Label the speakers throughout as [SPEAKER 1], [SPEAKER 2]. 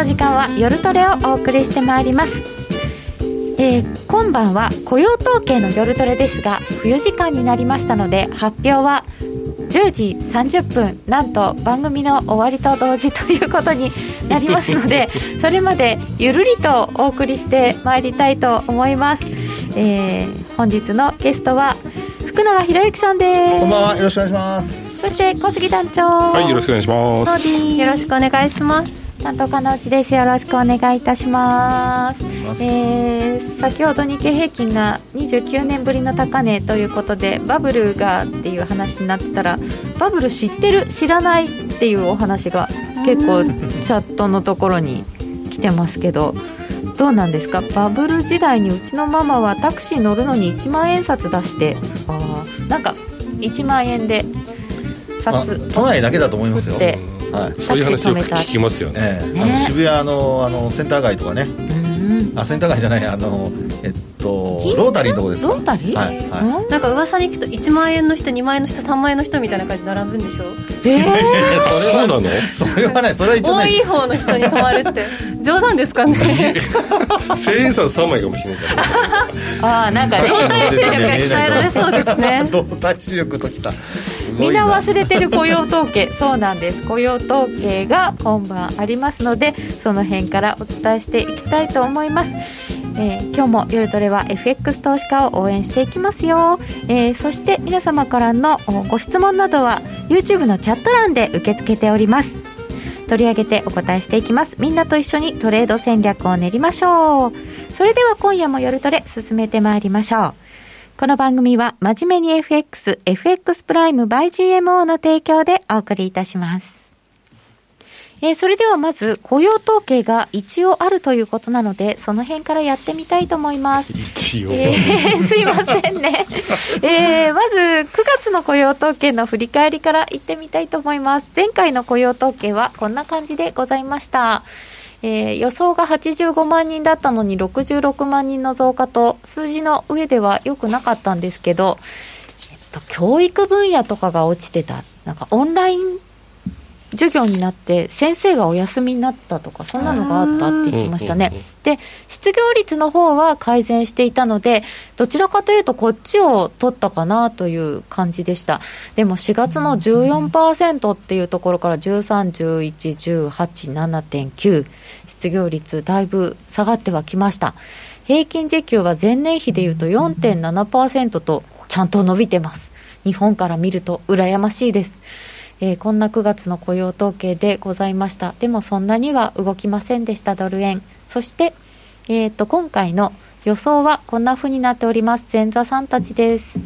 [SPEAKER 1] の時間は夜トレをお送りしてまいります。えー、今晩は雇用統計の夜トレですが冬時間になりましたので発表は10時30分なんと番組の終わりと同時ということになりますので それまでゆるりとお送りしてまいりたいと思います、えー、本日のゲストは福永博之さんです。
[SPEAKER 2] こんばんはよろしくお願いします。
[SPEAKER 1] そして小杉団長。
[SPEAKER 3] はいよろしくお願いします。
[SPEAKER 4] よろしくお願いします
[SPEAKER 1] 担当課の内です。よろしくお願いいたします。えー、先ほど日経平均が29年ぶりの高値ということでバブルがっていう話になったらバブル知ってる？知らないっていうお話が結構チャットのところに来てますけどどうなんですか？バブル時代にうちのママはタクシー乗るのに1万円札出してあなんか1万円で
[SPEAKER 2] 札都内だけだと思いますよ
[SPEAKER 3] はい、そういう話よく聞きますよね、
[SPEAKER 2] えー、あの渋谷のあのセンター街とかね、うん、あセンター街じゃないあのえっとロータリーのとこです
[SPEAKER 1] ロータリー、
[SPEAKER 4] はいはい、なんか噂に聞くと1万円の人2万円の人3万円の人みたいな感じで並ぶんでしょ？
[SPEAKER 1] えー、
[SPEAKER 3] それは
[SPEAKER 2] なの？それはねそれは一応、ね、
[SPEAKER 4] 多い方の人に泊まるって冗談ですかね？
[SPEAKER 3] 千円札3枚かもしれない。
[SPEAKER 1] ああなんかね
[SPEAKER 4] 動体視力が鍛えられそうですね。
[SPEAKER 2] 動体視力ときた。
[SPEAKER 1] みんな。忘れてる雇用統計。そうなんです。雇用統計が今晩ありますのでその辺からお伝えしていきたいと思いますえー、今日も夜トレは FX 投資家を応援していきますよ、えー、そして皆様からのご質問などは YouTube のチャット欄で受け付けております。取り上げてお答えしていきます。みんなと一緒にトレード戦略を練りましょう。それでは今夜も夜トレ進めてまいりましょう。この番組は真面目に FX、FX プライム by GMO の提供でお送りいたします。えー、それではまず雇用統計が一応あるということなのでその辺からやってみたいと思います。
[SPEAKER 3] 一応、
[SPEAKER 1] えー、すいませんね、えー、まず9月の雇用統計の振り返りからいってみたいと思います。前回の雇用統計はこんな感じでございました。えー、予想が85万人だったのに66万人の増加と数字の上では良くなかったんですけど、えっと、教育分野とかが落ちてた。なんかオンライン授業になって先生がお休みになったとかそんなのがあったって言ってましたね。で失業率の方は改善していたのでどちらかというとこっちを取ったかなという感じでした。でも4月の14%っていうところから131118.7.9失業率だいぶ下がってはきました。平均時給は前年比でいうと4.7%とちゃんと伸びてます。日本から見ると羨ましいですえー、こんな9月の雇用統計でございました。でもそんなには動きませんでした、ドル円。そして、えっ、ー、と、今回の予想はこんな風になっております。前座さんたちです。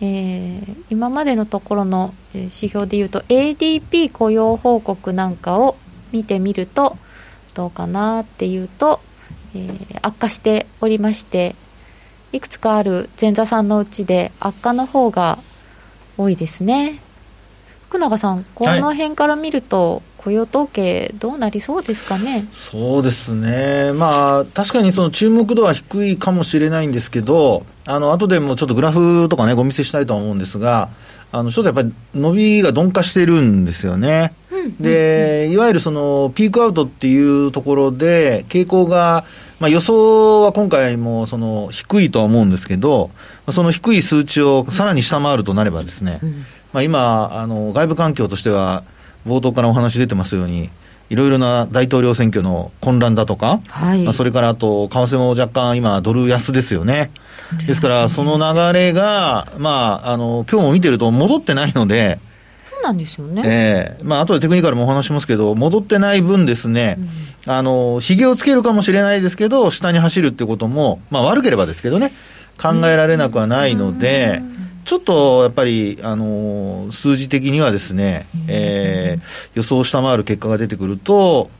[SPEAKER 1] えー、今までのところの指標でいうと ADP 雇用報告なんかを見てみるとどうかなっていうと、えー、悪化しておりましていくつかある前座さんのうちで悪化の方が多いですね。福永さん、この辺から見ると、はい、雇用統計、どうなりそうですかね？
[SPEAKER 2] そうですね、まあ、確かにその注目度は低いかもしれないんですけど、あの後でもちょっとグラフとかね、ご見せしたいと思うんですが、あのちょっとやっぱり伸びが鈍化してるんですよね。で、いわゆるそのピークアウトっていうところで、傾向が、まあ、予想は今回もその低いとは思うんですけど、その低い数値をさらに下回るとなればですね、うんまあ、今あの、外部環境としては、冒頭からお話出てますように、いろいろな大統領選挙の混乱だとか、はい、まあ、それからあと、為替も若干今、ドル安ですよね。ですから、その流れが、まあ、あの、今日も見てると戻ってないので、
[SPEAKER 1] そうなんですよね。
[SPEAKER 2] ええ。ー、まあ、後でテクニカルもお話しますけど、戻ってない分ですね、うん、あの、髭をつけるかもしれないですけど、下に走るってことも、まあ、悪ければですけどね、考えられなくはないので、うんちょっとやっぱり、あのー、数字的にはですね、えー、予想を下回る結果が出てくると、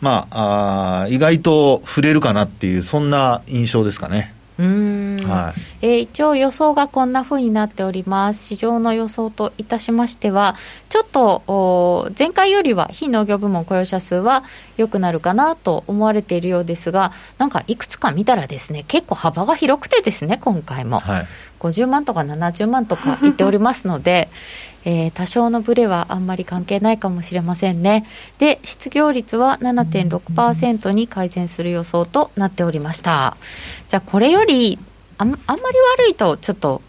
[SPEAKER 2] まあ、あ意外と触れるかなっていう、そんな印象ですかね。
[SPEAKER 1] うん、はい、
[SPEAKER 2] は
[SPEAKER 1] い、えー、一応予想がこんなふうになっております。市場の予想といたしましてはちょっと前回よりは非農業部門雇用者数は良くなるかなと思われているようですがなんかいくつか見たらですね結構幅が広くてですね今回も、はい、50万とか70万とか言っておりますので えー、多少のブレはあんまり関係ないかもしれませんね。で、失業率は7.6%に改善する予想となっておりました。じゃあ、これよりあんあんまり悪いと、ちょっと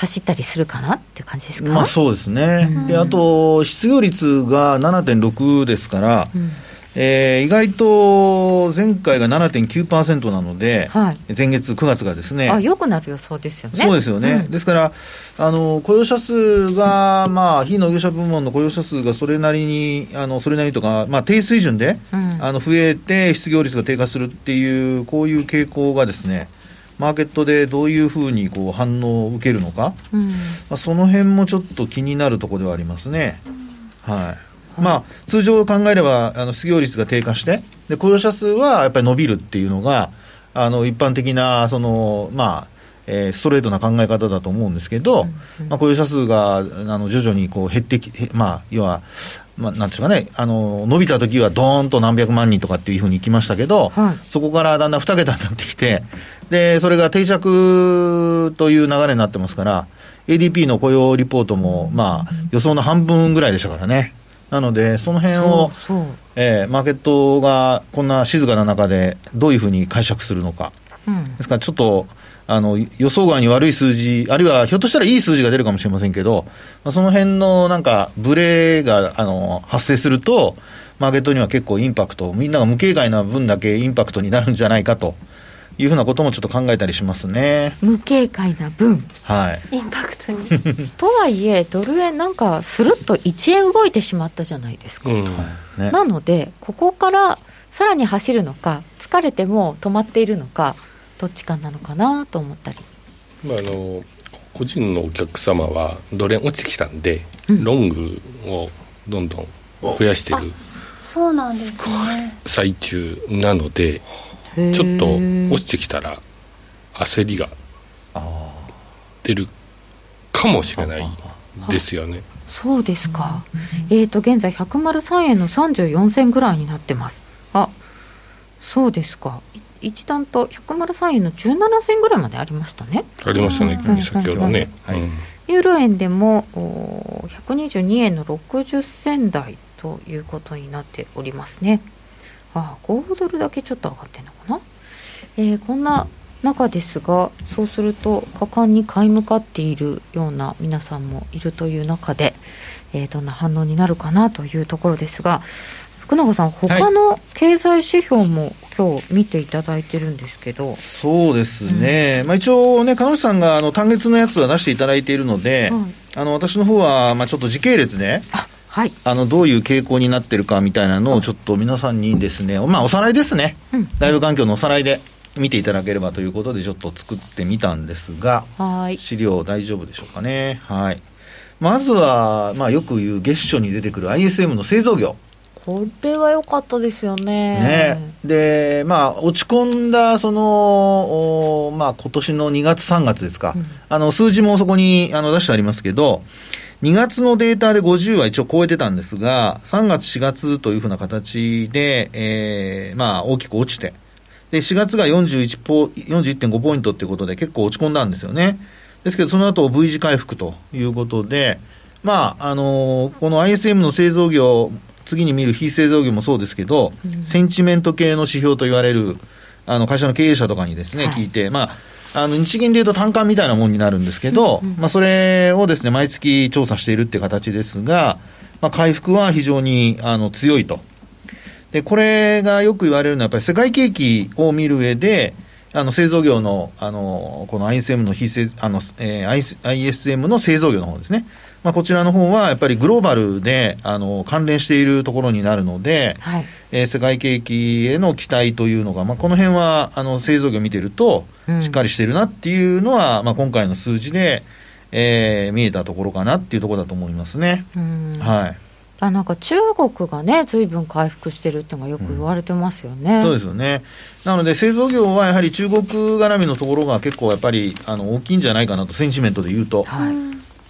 [SPEAKER 1] 走ったりするかなっていう感じですか、
[SPEAKER 2] まあ、そうですね、うん、であと、失業率が7.6ですから、うん。えー、意外と前回が7.9%なので、はい、前月、9月がですね、
[SPEAKER 1] あよくなる予想ですよね。
[SPEAKER 2] そうですよね、うん、ですからあの、雇用者数が、まあ、非農業者部門の雇用者数がそれなりに、あのそれなりとか、まあ、低水準で、うん、あの増えて、失業率が低下するっていう、こういう傾向がですね、マーケットでどういうふうにこう反応を受けるのか、うん、まあ、その辺もちょっと気になるところではありますね。はい。まあ、通常考えれば、あの失業率が低下して、で雇用者数はやっぱり伸びるっていうのが、あの一般的な、その、まあ、えー、ストレートな考え方だと思うんですけど、うん。うん、まあ、雇用者数があの徐々にこう減ってき、まあ、要は、まあ、なんていうかね、あの伸びた時はどーんと何百万人とかっていうふうにいきましたけど、はい、そこからだんだん2桁になってきて、でそれが定着という流れになってますから、ADP の雇用リポートも、まあ、予想の半分ぐらいでしたからね。なので、その辺をえー、マーケットがこんな静かな中でどういうふうに解釈するのか、うん、ですからちょっとあの予想外に悪い数字、あるいはひょっとしたらいい数字が出るかもしれませんけど、まあ、その辺のなんか、ブレがあの発生すると、マーケットには結構インパクト、みんなが無警戒な分だけインパクトになるんじゃないかと。いうふうなこともちょっと考えたりしますね。
[SPEAKER 1] 無警戒な分、
[SPEAKER 2] は
[SPEAKER 4] い、インパクトに。
[SPEAKER 1] とはいえドル円なんかするっと1円動いてしまったじゃないですか、うん。ね、なのでここからさらに走るのか疲れても止まっているのかどっちかなのかなと思ったり、
[SPEAKER 3] まあ、あの個人のお客様はドル円落ちてきたんで、うん、ロングをどんどん増やしてる。
[SPEAKER 4] そうなんですね。
[SPEAKER 3] 最中なのでちょっと落ちてきたら焦りが出るかもしれないですよね。
[SPEAKER 1] そうですか。えっ、ー、と現在103円の34銭ぐらいになってます。あ、そうですか。一段と103円の17銭ぐらいまでありましたね。
[SPEAKER 3] ありましたね、先ほどね。
[SPEAKER 1] はい、ユーロ円でも122円の60銭台ということになっておりますね。あ5ドルだけちょっと上がってるのかな、えー、こんな中ですがそうすると果敢に買い向かっているような皆さんもいるという中で、えー、どんな反応になるかなというところですが福永さん他の経済指標も、はい、今日見ていただいてるんですけど。
[SPEAKER 2] そうですね、うん、まあ、一応ね鹿野さんがあの単月のやつは出していただいているので、はい、あの私の方はまあちょっと時系列で、あ
[SPEAKER 1] はい、
[SPEAKER 2] あのどういう傾向になってるかみたいなのをちょっと皆さんにですね、まあ、おさらいですね、うん、外部環境のおさらいで見ていただければということでちょっと作ってみたんですが
[SPEAKER 1] はい。
[SPEAKER 2] 資料大丈夫でしょうかね。はい。まずは、まあ、よく言う月初に出てくる ISM の製造業。
[SPEAKER 1] これは良かったですよね。
[SPEAKER 2] ね。で、まあ、落ち込んだ、その、まあ、今年の2月、3月ですか、うん、あの数字もそこにあの出してありますけど、2月のデータで50は一応超えてたんですが、3月、4月というふうな形で、えー、まあ、大きく落ちて、で、4月が41ポ、41.5ポイントっていうことで結構落ち込んだんですよね。ですけど、その後 V 字回復ということで、まあ、あのー、この ISM の製造業、次に見る非製造業もそうですけど、うん、センチメント系の指標と言われる、あの、会社の経営者とかにですね、はい、聞いて、まあ、あの日銀でいうと単価みたいなもんになるんですけど、まあ、それをですね毎月調査しているっていう形ですが、まあ、回復は非常にあの強いと。で、これがよく言われるのは、やっぱり世界景気を見る上で、あの製造業の、あのこの ISM の非製あの、えー、ISM の製造業の方ですね。まあ、こちらの方はやっぱりグローバルであの関連しているところになるので、はい、えー、世界景気への期待というのが、まあ、この辺はあの製造業を見てると、しっかりしてるなっていうのは、うん、まあ、今回の数字で、えー、見えたところかなっていうところだと思いますね。はい。
[SPEAKER 1] あなんか中国がね、ずいぶん回復してるっていうのがよく言われてますよね、
[SPEAKER 2] うん、そうですよね。なので、製造業はやはり中国絡みのところが結構やっぱりあの大きいんじゃないかなと、センチメントで言うと。はい、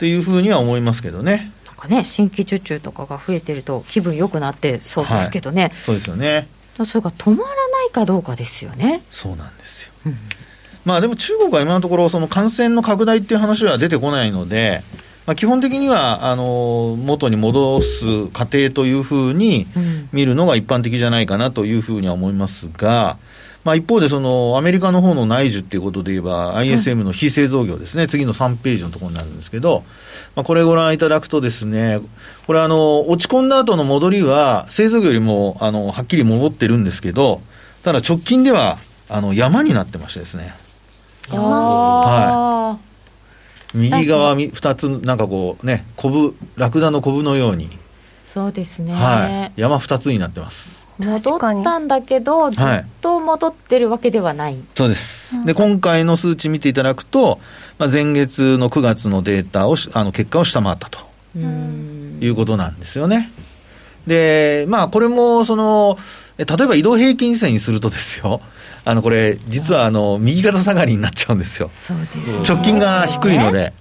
[SPEAKER 2] っていうふうには思いますけどね。
[SPEAKER 1] なんかね、新規受注とかが増えてると、気分良くなってそうですけどね。はい、
[SPEAKER 2] そうですよね。
[SPEAKER 1] それが止まらないかどうかですよね。
[SPEAKER 2] そうなんですよ。うんまあでも中国は今のところ、その感染の拡大っていう話は出てこないので、まあ、基本的にはあの元に戻す過程というふうに見るのが一般的じゃないかなというふうには思いますが、まあ、一方でそのアメリカの方の内需っていうことで言えば、ISM の非製造業ですね、次の3ページのところになるんですけど、まあ、これご覧いただくとですね、これあの、落ち込んだ後の戻りは、製造業よりもあのはっきり戻ってるんですけど、ただ直近ではあの山になってましてですね。はい、右側2つ、なんかこうね、こぶ、ラクダのこぶのように、
[SPEAKER 1] そうですね、
[SPEAKER 2] はい、山2つになってます。
[SPEAKER 1] 戻ったんだけど、ずっと戻ってるわけではない、はい、
[SPEAKER 2] そうです、で今回の数値見ていただくと、まあ、前月の9月のデータをあの結果を下回ったと。いうことなんですよね。で、まあ、これもその例えば移動平均線にするとですよ、あのこれ、実はあの右肩下がりになっちゃうんですよ、直近が低いので、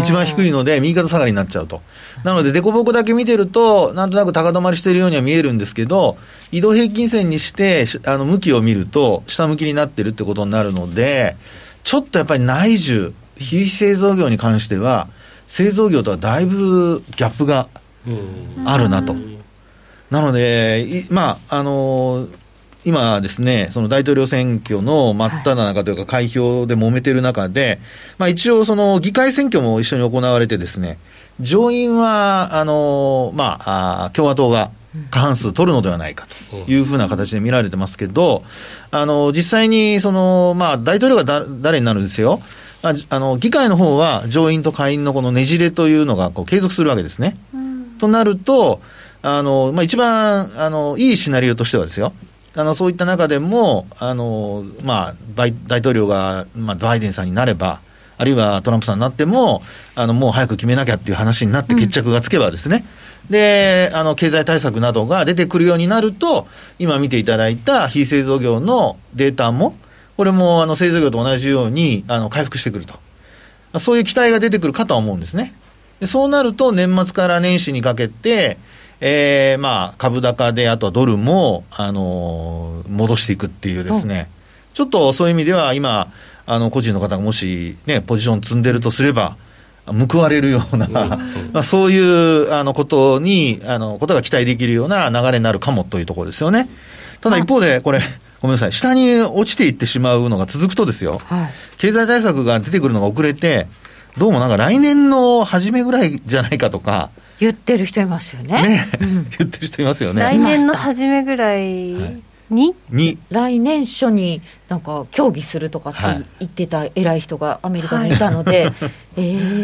[SPEAKER 2] 一番低いので、右肩下がりになっちゃうと、なので、凸凹だけ見てると、なんとなく高止まりしているようには見えるんですけど、移動平均線にして、あの向きを見ると、下向きになってるってことになるので、ちょっとやっぱり内需、非製造業に関しては、製造業とはだいぶギャップがあるなと。なので、まあ、あのー今ですね、その大統領選挙の真っ只中というか、開票で揉めてる中で、まあ一応、その議会選挙も一緒に行われてですね、上院は、あの、まあ、共和党が過半数取るのではないかというふうな形で見られてますけど、あの、実際に、その、まあ、大統領がだ誰になるんですよ。ああの、議会の方は上院と下院のこのねじれというのがこう継続するわけですね。うん、となると、あの、まあ、一番、あの、いいシナリオとしてはですよ。あのそういった中でも、あのまあ、大統領が、まあ、バイデンさんになれば、あるいはトランプさんになっても、あのもう早く決めなきゃっていう話になって決着がつけばですね、うん、で、あの経済対策などが出てくるようになると、今見ていただいた非製造業のデータも、これもあの製造業と同じようにあの回復してくると。そういう期待が出てくるかとは思うんですね。でそうなると、年末から年始にかけて、えー、まあ、株高で、あとはドルも、あのー、戻していくっていうですね、ちょっとそういう意味では、今、あの、個人の方がもし、ね、ポジション積んでるとすれば、報われるような、まあ、そういう、あの、ことに、あの、ことが期待できるような流れになるかもというところですよね。ただ一方で、これ、ごめんなさい、下に落ちていってしまうのが続くとですよ、はい、経済対策が出てくるのが遅れて、どうもなんか来年の初めぐらいじゃないかとか、
[SPEAKER 1] 言ってる人いますよね。
[SPEAKER 2] ね、うん、言ってる人いますよね。
[SPEAKER 4] 来年の初めぐらいに、
[SPEAKER 2] に？
[SPEAKER 1] 来年初になんか協議するとかって言ってた偉い人がアメリカにいたので、はい、え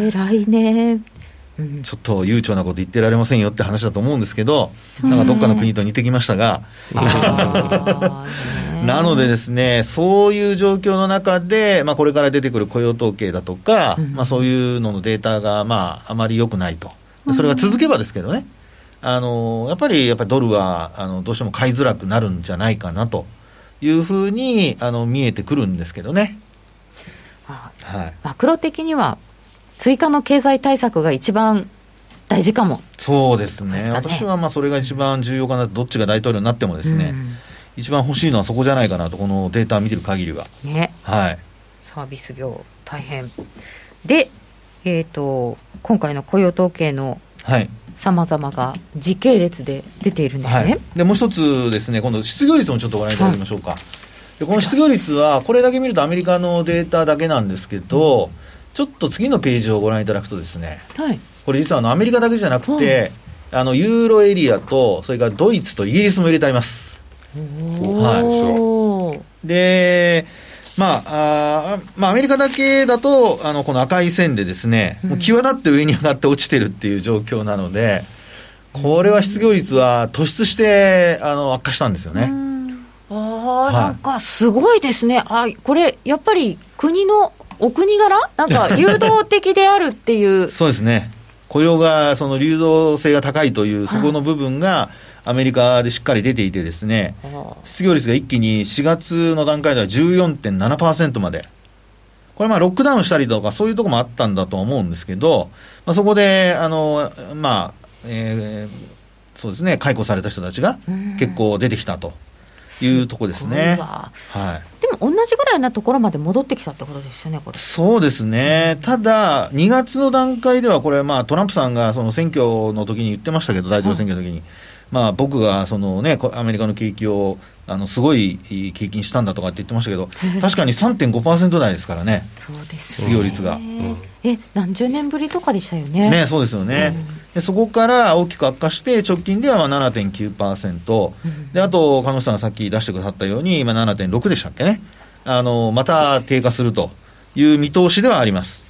[SPEAKER 1] ー、来年。
[SPEAKER 2] ちょっと悠長なこと言ってられませんよって話だと思うんですけど、なんかどっかの国と似てきましたが、なのでですね、そういう状況の中で、まあ、これから出てくる雇用統計だとか、まあ、そういうののデータが、まあ、あまり良くないと。それが続けばですけどね、あのやっぱりやっぱりドルはあのどうしても買いづらくなるんじゃないかなというふうにあの見えてくるんですけどね。
[SPEAKER 1] はい、マクロ的には追加の経済対策が一番大事かも。
[SPEAKER 2] そうですね、ね。私はまあそれが一番重要かなどっちが大統領になってもですね、うん、一番欲しいのはそこじゃないかなと、このデータを見てる限りは。
[SPEAKER 1] ね、
[SPEAKER 2] はい、
[SPEAKER 1] サービス業、大変。で、えーと、今回の雇用統計のさまざまが時系列で出ているんですね、はい、
[SPEAKER 2] でもう一つですね、今度、失業率もちょっとご覧いただきましょうか、はい、でこの失業率は、これだけ見るとアメリカのデータだけなんですけど、うん、ちょっと次のページをご覧いただくとですね、はい、これ、実はあのアメリカだけじゃなくて、あのユーロエリアと、それからドイツとイギリスも入れてあります。はい、でまあ、あまあ、アメリカだけだと、あの、この赤い線でですね、もう際立って上に上がって落ちてるっていう状況なので、これは失業率は突出して、あの、悪化したんですよね。
[SPEAKER 1] ああ、なんかすごいですね。あ、これ、やっぱり国のお国柄？なんか誘導的であるっていう。
[SPEAKER 2] そうですね。雇用がその流動性が高いという、そこの部分が、アメリカでしっかり出ていてですね、失業率が一気に4月の段階では14.7%まで。これまあロックダウンしたりとかそういうところもあったんだと思うんですけど、まあ、そこで、あの、まあ、えー、そうですね、解雇された人たちが結構出てきたというところですね。
[SPEAKER 1] はい。でも同じぐらいなところまで戻ってきたってことですよね、これ。
[SPEAKER 2] そうですね。ただ、2月の段階ではこれ、まあトランプさんがその選挙の時に言ってましたけど、大統領選挙の時に。はいまあ、僕がその、ね、アメリカの景気をあのすごい景気にしたんだとかって言ってましたけど、確かに3.5%台ですからね、
[SPEAKER 1] そうです
[SPEAKER 2] 失業率が、
[SPEAKER 1] え、何十年ぶりとかでしたよね。
[SPEAKER 2] ねそうですよね、うん、でそこから大きく悪化して、直近では7.9%、うん、であと、鹿野さんがさっき出してくださったように、今7.6でしたっけね、あのまた低下するという見通しではあります。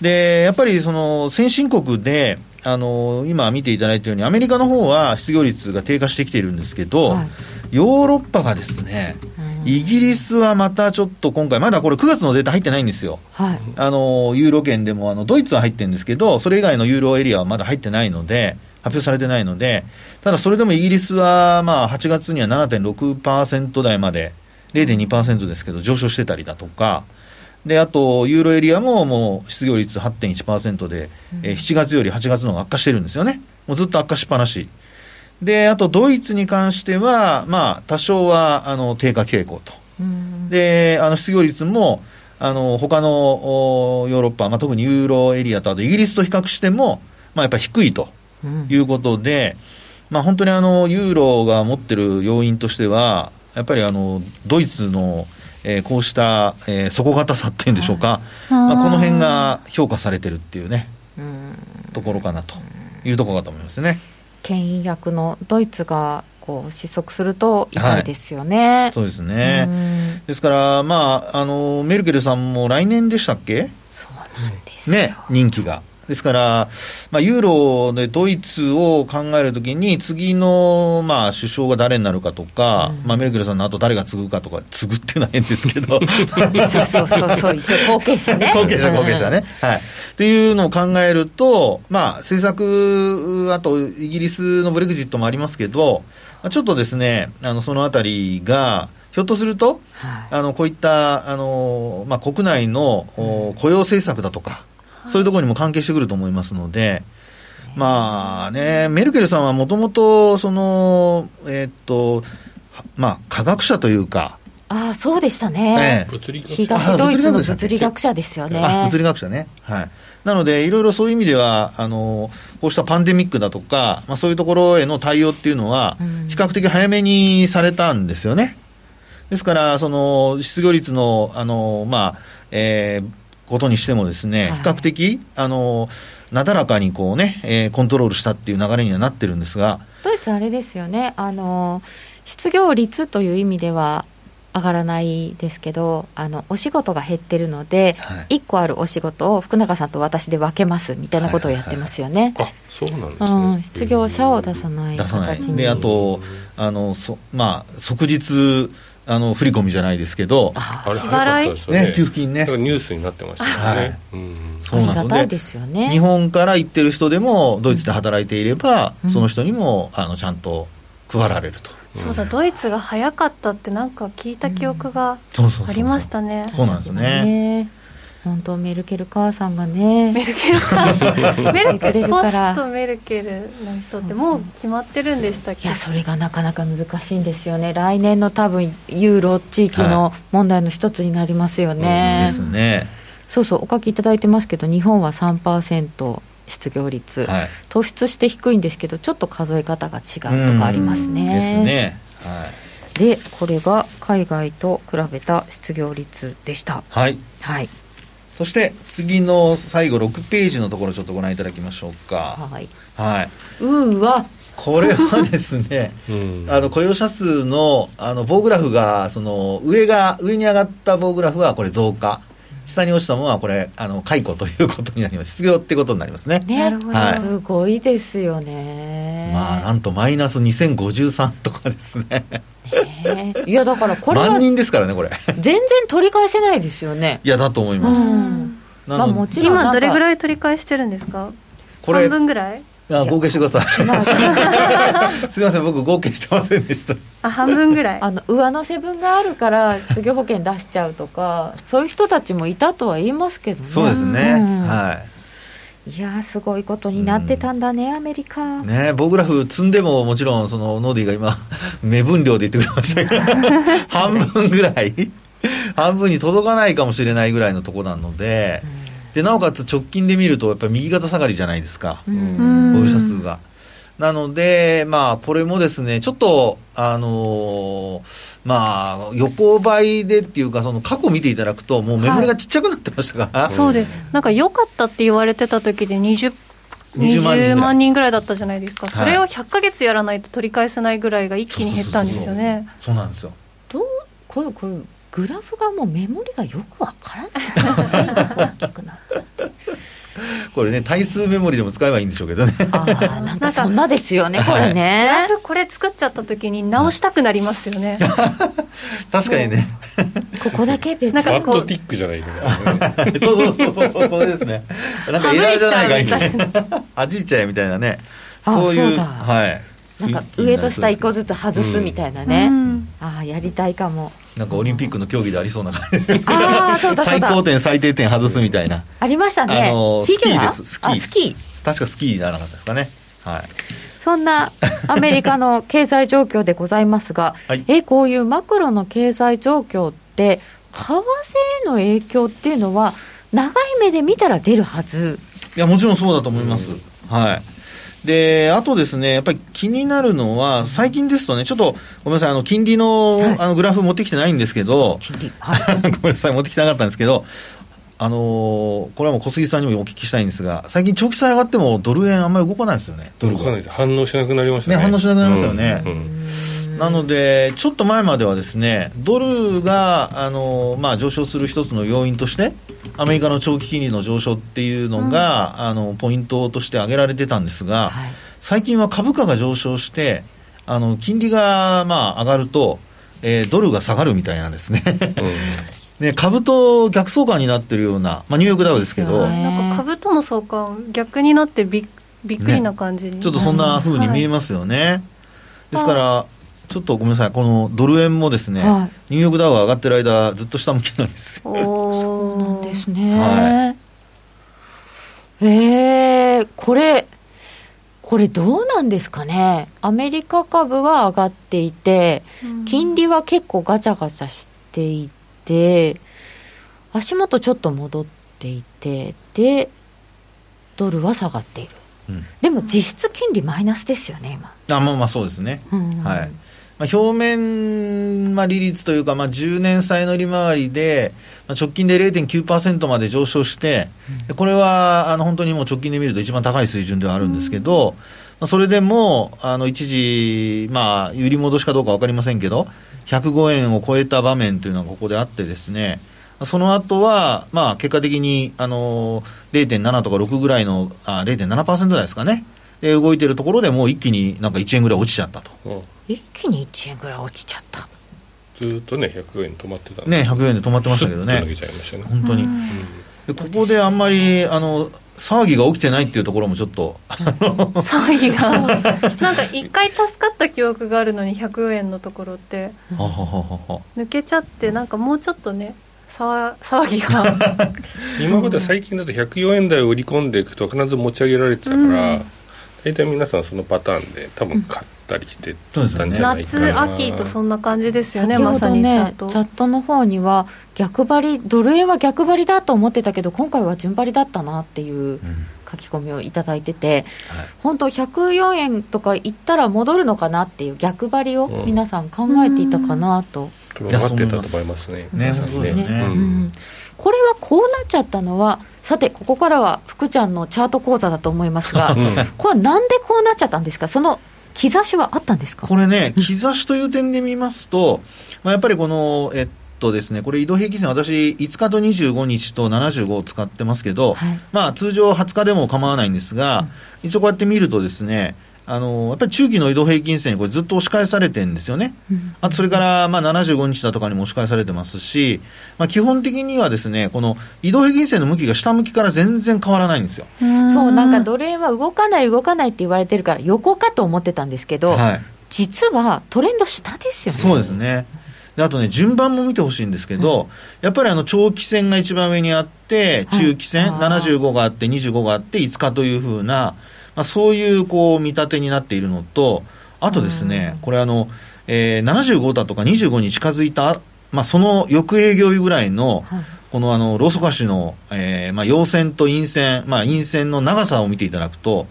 [SPEAKER 2] でやっぱりその先進国であの今見ていただいたように、アメリカの方は失業率が低下してきているんですけど、はい、ヨーロッパがですね、イギリスはまたちょっと今回、まだこれ9月のデータ入ってないんですよ。はい、あの、ユーロ圏でも、あの、ドイツは入ってるんですけど、それ以外のユーロエリアはまだ入ってないので、発表されてないので、ただそれでもイギリスは、まあ、8月には7.6%台まで、0.2%ですけど、上昇してたりだとか、で、あと、ユーロエリアももう失業率8.1%で、うん、えー、7月より8月の方が悪化してるんですよね。もうずっと悪化しっぱなし。で、あと、ドイツに関しては、まあ、多少は、あの、低下傾向と。うん、で、あの、失業率も、あの、他のヨーロッパ、まあ、特にユーロエリアと、あとイギリスと比較しても、まあ、やっぱり低いということで、うん、まあ、本当にあの、ユーロが持ってる要因としては、やっぱりあの、ドイツの、えー、こうした、えー、底堅さっていうんでしょうか、まあ、この辺が評価されてるっていうね、ところかなというところかと思いますね。
[SPEAKER 1] 牽引役のドイツがこう失速すると痛いですよね、
[SPEAKER 2] はい、そうですね、ですから、まああの、メルケルさんも来年でしたっけ？
[SPEAKER 1] そうなんです
[SPEAKER 2] ね、任期が。ですから、まあ、ユーロでドイツを考えるときに、次の、まあ、首相が誰になるかとか、うん、まあ、メルケルさんの後誰が継ぐかとか、継ぐっていうのは変ですけど。
[SPEAKER 1] そうそうそうそう、一応後継者ね。
[SPEAKER 2] 後継者、後継者ね。はい。っていうのを考えると、まあ、政策、あと、イギリスのブレグジットもありますけど、ちょっとですね、あの、そのあたりが、ひょっとすると、はい、あの、こういった、あの、まあ、国内の、雇用政策だとか、そういうところにも関係してくると思いますので、まあね、メルケルさんはもともと、その、えー、っと、まあ、科学者というか、
[SPEAKER 1] ああ、そうでしたね。ええ、東ドイツの物理学者ですよね。
[SPEAKER 2] 物理学者ね。はい。なので、いろいろそういう意味では、あの、こうしたパンデミックだとか、まあそういうところへの対応っていうのは、比較的早めにされたんですよね。ですから、その、失業率の、あの、まあ、えー、ことにしてもですね、比較的、あの、なだらかにこうね、えー、コントロールしたっていう流れにはなってるんですが。
[SPEAKER 1] ドイツあれですよね、あの、失業率という意味では、上がらないですけどあのお仕事が減ってるので、はい、1個あるお仕事を福永さんと私で分けますみたいなことをやってますよね。
[SPEAKER 3] あそうなんですね、うん、
[SPEAKER 1] 失業者を出さない形に。
[SPEAKER 2] であとあのそ、まあ、即日あの振り込みじゃないですけど、
[SPEAKER 4] あれ払
[SPEAKER 2] い、ね、給付金ね、
[SPEAKER 3] ニュースになってましたよね、はい。うん、
[SPEAKER 1] そうなんですよね。
[SPEAKER 2] 日本から行ってる人でも、ドイツで働いていれば、うん、その人にもあのちゃんと配られると。
[SPEAKER 4] そうだ、ドイツが早かったって、なんか聞いた記憶がありましたね。
[SPEAKER 2] そうなんですね。
[SPEAKER 1] 本当メルケル母さんがね
[SPEAKER 4] メルケル母さん。メルケルポストメルケルの人ってもう決まってるんでしたっけ？
[SPEAKER 1] いやそれがなかなか難しいんですよね。来年の多分ユーロ地域の問題の一つになりますよね、
[SPEAKER 2] はい、ですね。
[SPEAKER 1] そうそうお書きいただいてますけど日本は3%失業率、はい、突出して低いんですけどちょっと数え方が違うとかありますね。
[SPEAKER 2] ですね。は
[SPEAKER 1] い。でこれが海外と比べた失業率でした。
[SPEAKER 2] はい、
[SPEAKER 1] はい、
[SPEAKER 2] そして次の最後6ページのところちょっとご覧いただきましょうか。
[SPEAKER 1] はい、
[SPEAKER 2] はい、
[SPEAKER 1] うわ。
[SPEAKER 2] これはですね、うん、あの雇用者数のあの棒グラフがその上が上に上がった棒グラフはこれ増加下に落ちたものはこれあの解雇ということになります。失業ってことになりますね。
[SPEAKER 1] ね、はい、すごいですよね。
[SPEAKER 2] まあなんとマイナス2053とかですね。
[SPEAKER 1] いやだからこれ
[SPEAKER 2] は万人ですからねこれ。
[SPEAKER 1] 全然取り返せないですよね。
[SPEAKER 2] いやだと思います、うん、
[SPEAKER 4] まあ、もちろん今どれぐらい取り返してるんですか？これ半分ぐらい？
[SPEAKER 2] あ合計してください。すみません。僕合計してませんでした。
[SPEAKER 4] あ半分ぐらい。
[SPEAKER 1] あの上乗せ分があるから失業保険出しちゃうとかそういう人たちもいたとは言いますけどね。
[SPEAKER 2] そうですね、うん、はい。
[SPEAKER 1] いやすごいことになってたんだね、うん、アメリカ。
[SPEAKER 2] ね棒グラフ積んでももちろん、そのノーディーが今、目分量で言ってくれましたけど、半分ぐらい、半分に届かないかもしれないぐらいのところなので、でなおかつ直近で見ると、やっぱり右肩下がりじゃないですか、保有者数が。なので、まあ、これもですね、ちょっと、あのー、まあ、横ばいでっていうか、その過去見ていただくと、もうメモリがちっちゃくなってましたから、
[SPEAKER 4] はい、そうです、なんか良かったって言われてた時で20、20万人ぐらい。だったじゃないですか、それを100か月やらないと取り返せないぐらいが一気に減ったんですよね。
[SPEAKER 2] そうなんですよ。
[SPEAKER 1] どうこれこれグラフがもうメモリがよくわからない大きくなっちゃって。
[SPEAKER 2] これね、対数メモリでも使えばいいんでしょうけどね。あ
[SPEAKER 1] あ、なんか そんなですよね、これね。
[SPEAKER 4] グラフこれ作っちゃった時に直したくなりますよね。
[SPEAKER 2] 確かにね。
[SPEAKER 1] ここだけ別
[SPEAKER 3] なんかこう。ティックじゃない
[SPEAKER 2] そうそうそうそう、そうですね。なんかエラーじゃないかみたいな。あじいちゃえみたいなね。そういう、はい。
[SPEAKER 1] なんか上と下一個ずつ外すみたいなね。ああ、やりたいかも。
[SPEAKER 2] なんかオリンピックの競技でありそうな感じですけど、最高点、最低点外すみたいな。
[SPEAKER 1] ありましたね。あの
[SPEAKER 2] スキーです、スキー。
[SPEAKER 1] スキー。
[SPEAKER 2] 確かスキーじゃなかったですかね。はい。
[SPEAKER 1] そんなアメリカの経済状況でございますが、はい、えこういうマクロの経済状況って、為替への影響っていうのは、長い目で見たら出るはず
[SPEAKER 2] いや、もちろんそうだと思います。はい。で、あとですね、やっぱり気になるのは、最近ですとね、ちょっとごめんなさい、あの金利の,、あのグラフ持ってきてないんですけど、はい、ごめんなさい、持ってきてなかったんですけど、あのー、これはもう小杉さんにもお聞きしたいんですが、最近、長期債上がってもドル円あんまり動かないですよね、
[SPEAKER 3] 動かない反応しなくなりましたね。
[SPEAKER 2] ね反応しなくなりましたよね。うんうん。なので、ちょっと前まではですね、ドルが、あのまあ、上昇する一つの要因として、アメリカの長期金利の上昇っていうのが、うん、あのポイントとして挙げられてたんですが、はい、最近は株価が上昇して、あの金利がまあ上がると、えー、ドルが下がるみたいなんですね。うん、ね株と逆相関になってるような、まあ、ニューヨークダウですけど、
[SPEAKER 4] なんか株との相関、逆になってびびっくりな感じに、
[SPEAKER 2] ね、ちょっとそんなふうに見えますよね。ですから、ちょっとごめんなさい、このドル円もですね、はい、ニューヨークダウが上がってる間、ずっと下向きなんですよ。
[SPEAKER 1] そうなんですね。はい、えー、これ、これどうなんですかね、アメリカ株は上がっていて、金利は結構ガチャガチャしていて、足元ちょっと戻っていて、で、ドルは下がっている。うん、でも実質金利マイナスですよね、今。
[SPEAKER 2] あまあまあそうですね。うん、はい。まあ、表面、まあ、利率というか、まあ、10年債の利回りで、まあ、直近で0.9%まで上昇して、うん、これはあの本当にもう直近で見ると一番高い水準ではあるんですけど、まあ、それでもあの一時、まあ、売り戻しかどうか分かりませんけど、105円を超えた場面というのがここであってですね、その後は、まあ、結果的にあの0.7とか6ぐらいの、あ0.7%台ですかね。で動いてるところでもう一気になんか1円ぐらい落ちちゃったと、うん、
[SPEAKER 1] 一気に1円ぐらい落ちちゃった。
[SPEAKER 3] ずっとね100円止まってた
[SPEAKER 2] ね。100円で止まってましたけどね。本当に、うん、でここであんまりあの騒ぎが起きてないっていうところもちょっと。
[SPEAKER 4] 騒ぎが。なんか一回助かった記憶があるのに100円のところって。抜けちゃってなんかもうちょっとね騒ぎが。
[SPEAKER 3] 今まで最近だと104円台を売り込んでいくと必ず持ち上げられてたから、うん。大体皆さんそのパターンで多分買ったりしてたんじゃないかな、
[SPEAKER 4] 夏秋とそんな感じですよねまさにチャット。
[SPEAKER 1] チャットの方には逆張りドル円は逆張りだと思ってたけど今回は順張りだったなっていう書き込みをいただいてて、うんはい、本当104円とかいったら戻るのかなっていう逆張りを皆さん考えていたかなと、
[SPEAKER 3] うん、待ってたと思いますねね。
[SPEAKER 1] そうですね、うん。これはこうなっちゃったのは、さて、ここからは福ちゃんのチャート講座だと思いますが、これ、なんでこうなっちゃったんですか、その兆しはあったんですか？
[SPEAKER 2] これね、兆しという点で見ますと、まあ、やっぱりこの、えっとですね、これ移動平均線、私、5日と25日と75を使ってますけど、はい、まあ、通常20日でも構わないんですが、うん、一応こうやって見るとですね、あのやっぱり中期の移動平均線にこれずっと押し返されてるんですよね、あとそれからまあ75日だとかにも押し返されてますし、まあ、基本的にはですねこの移動平均線の向きが下向きから全然変わらないんですよ。
[SPEAKER 1] そうなんかドル円は動かない、動かないって言われてるから、横かと思ってたんですけど、はい、実はトレンド下ですよね。
[SPEAKER 2] そうですね。であとね、順番も見てほしいんですけど、うん、やっぱりあの長期線が一番上にあって、中期線、はい、75があって、25があって、5日というふうな、まあ、そういうこう見立てになっているのと、あとですね、これあの、えー、75だとか25に近づいた、まあ、その翌営業日ぐらいの、はい、このあのローソク足の、えーまあ、陽線と陰線、まあ、陰線の長さを見ていただくと、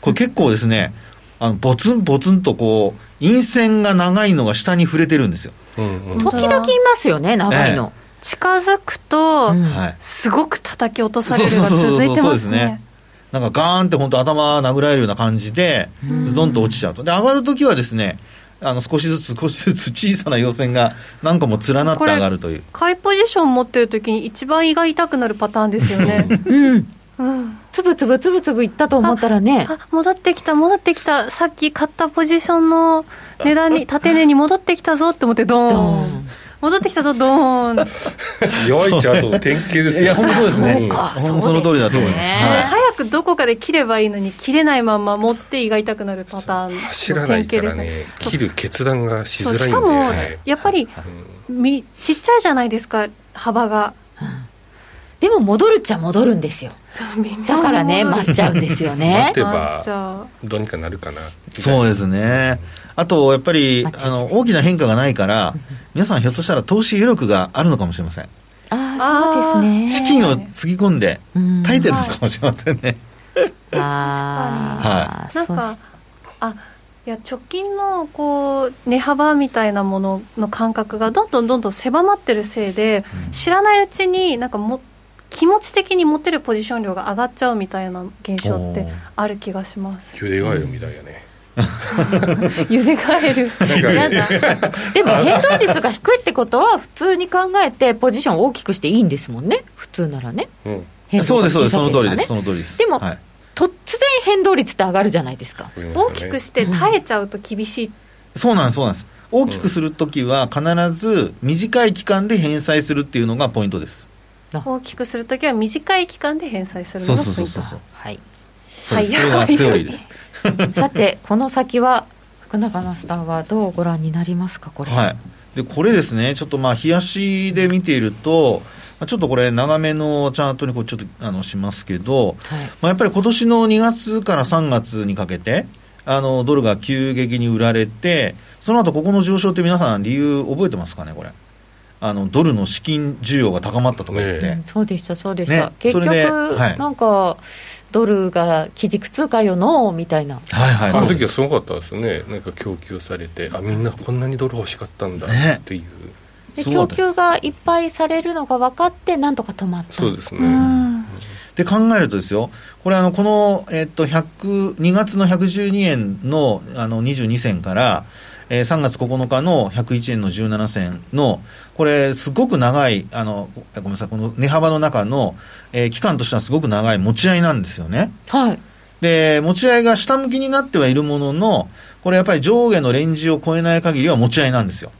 [SPEAKER 2] これ結構ですね、あのボツンボツンとこう、陰線が長いのが下に触れてるんですよ。
[SPEAKER 1] うんうん、時々いますよね、長いの。え
[SPEAKER 4] え、近づくと、うん、すごく叩き落とされるが続いてますね。
[SPEAKER 2] なんかガーンって本当頭殴られるような感じで、ズドンと落ちちゃうと。で、上がるときはですね、あの少しずつ少しずつ小さな陽線が何個も連なって上がるという。
[SPEAKER 4] 買いポジション持ってるときに一番胃が痛くなるパターンですよね。
[SPEAKER 1] うん。うん、つぶつぶつぶつぶいったと思ったらね。
[SPEAKER 4] あ戻ってきた戻ってきた。さっき買ったポジションの値段に 縦値に戻ってきたぞって思ってドーン。戻ってきたぞドーン。
[SPEAKER 3] 弱いチャートの典型ですよ
[SPEAKER 2] いや本当そうですね。
[SPEAKER 1] そうかそ
[SPEAKER 2] の通りだと思います、
[SPEAKER 4] はい、早くどこかで切ればいいのに切れないまま持って胃が痛くなるパターン
[SPEAKER 3] 走らないからね切る決断がしづらいんで。しか
[SPEAKER 4] もやっぱり、みちっちゃいじゃないですか幅が、
[SPEAKER 1] でも戻るっちゃ戻るんですよ。だからね待っちゃうんですよね。
[SPEAKER 3] 待てばどうにかなるかな。
[SPEAKER 2] そうですね。あとやっぱりあの大きな変化がないから皆さんひょっとしたら投資余力があるのかもしれません
[SPEAKER 1] ああそうですね。
[SPEAKER 2] 資金をつぎ込んで耐えてるのかもしれませんね、
[SPEAKER 4] ああ、はい、なんかあいや直近のこう値幅みたいなものの感覚がどんどんどんどん狭まってるせいで、うん、知らないうちになんかも気持ち的に持ってるポジション量が上がっちゃうみたいな現象ってある気がします。
[SPEAKER 3] ゆでガエルみたいやね、
[SPEAKER 4] ゆでガエル
[SPEAKER 1] やだ。でも変動率が低いってことは普通に考えてポジションを大きくしていいんですもんね。普通ならね、
[SPEAKER 2] うん、そうですそうです。その通りです。その通りです。
[SPEAKER 1] でも、はい、突然変動率って上がるじゃないですか、
[SPEAKER 4] ね、大きくして耐えちゃうと厳しい、
[SPEAKER 2] うん、そうなんですそうなんです。大きくするときは必ず短い期間で返済するっていうのがポイントです。
[SPEAKER 4] 大きくするときは短い期間で返済するのがポイント。そうそうそうそう
[SPEAKER 1] はい
[SPEAKER 2] はい、それがセオリーです
[SPEAKER 1] さてこの先は福永マスターはどうご覧になりますかこれ、
[SPEAKER 2] はい、でこれですねちょっとまあ冷やしで見ているとちょっとこれ長めのチャートにこうちょっとあのしますけど、はい、まあ、やっぱり今年の2月から3月にかけてあのドルが急激に売られてその後ここの上昇って皆さん理由覚えてますかねこれ。あのドルの資金需要が高まったとか言って、ね、
[SPEAKER 1] そうでしたそうでした、ね、結局、はい、なんかドルが基軸通貨よのみたいな。
[SPEAKER 3] はいはい。あの時はすごかったですね。なんか供給されてあみんなこんなにドル欲しかったんだっていう、ね、
[SPEAKER 1] で供給がいっぱいされるのが分かってなんとか止まった。
[SPEAKER 3] そうですね、うん。
[SPEAKER 2] で考えるとですよ、これあの、この、えっと、100、2月の112円のあの22銭から、えー、3月9日の101円の17銭の、これ、すごく長い、あのごめんなさい、この値幅の中の、えー、期間としてはすごく長い持ち合いなんですよね。
[SPEAKER 1] はい。
[SPEAKER 2] で、持ち合いが下向きになってはいるものの、これやっぱり上下のレンジを超えない限りは持ち合いなんですよ。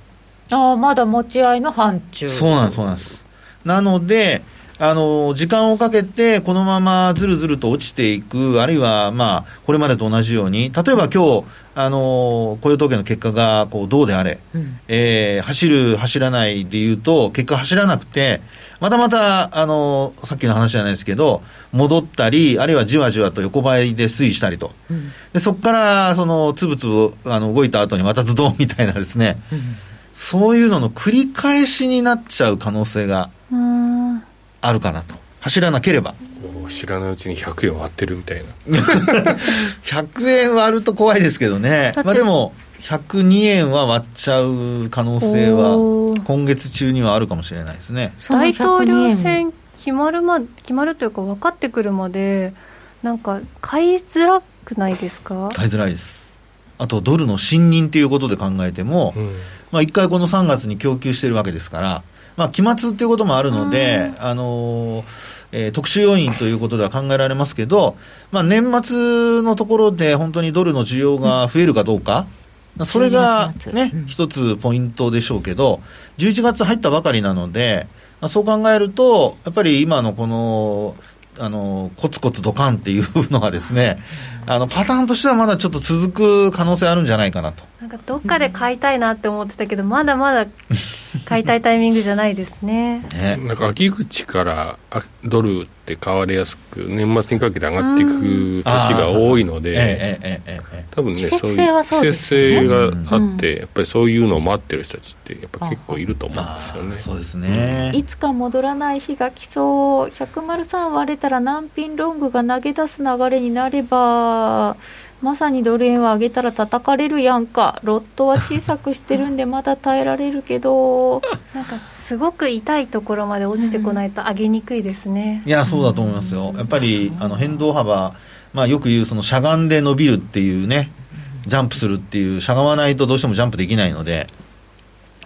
[SPEAKER 1] ああ、まだ持ち合いの範疇。
[SPEAKER 2] そうなんです、そうなんです。なので、あの時間をかけてこのままずるずると落ちていく、あるいは、まあ、これまでと同じように、例えば今日あの雇用統計の結果がこうどうであれ、うん、えー、走る、走らないでいうと、結果走らなくて、またまたあのさっきの話じゃないですけど、戻ったり、あるいはじわじわと横ばいで推移したりと、うん、でそこからそのつぶつぶあの動いた後にまたズドンみたいなですね、うん、そういうのの繰り返しになっちゃう可能性が。あるかなと。走らなければ。
[SPEAKER 3] 知らないうちに100円割ってるみたい
[SPEAKER 2] な。100円割ると怖いですけどね。まあでも102円は割っちゃう可能性は今月中にはあるかもしれないですね。
[SPEAKER 4] 大統領選決まるま決まるというか分かってくるまでなんか買いづらくないですか？
[SPEAKER 2] 買いづらいです。あとドルの信任ということで考えても、うん、まあ、1回この3月に供給してるわけですからまあ、期末っていうこともあるので、あのえー、特殊要因ということでは考えられますけど、まあ、年末のところで本当にドルの需要が増えるかどうか、うん、それがね、うん、一つポイントでしょうけど、11月入ったばかりなので、まあ、そう考えると、やっぱり今のこのあのコツコツドカンっていうのがですね、あのパターンとしてはまだちょっと続く可能性あるんじゃないかなと。
[SPEAKER 4] なんかどっかで買いたいなって思ってたけど、まだまだ買いたいタイミングじゃないですね。ね。
[SPEAKER 3] なんか秋口からドルって買われやすく、年末にかけて上がっていく年が多いので、多分ね、そういう季節性があって、やっぱりそういうのを待ってる人たちって、やっぱ結構いると思うんですよね。
[SPEAKER 2] そうですね、
[SPEAKER 1] いつか戻らない日が来そう、103割れたら難品ロングが投げ出す流れになれば、まさにドル円は上げたら叩かれるやんか。ロットは小さくしてるんでまだ耐えられるけど。
[SPEAKER 4] なんかすごく痛いところまで落ちてこないと上げにくいですね、
[SPEAKER 2] うん、いやそうだと思いますよ。やっぱりあの変動幅、まあ、よく言うそのしゃがんで伸びるっていうねジャンプするっていうしゃがまないとどうしてもジャンプできないので。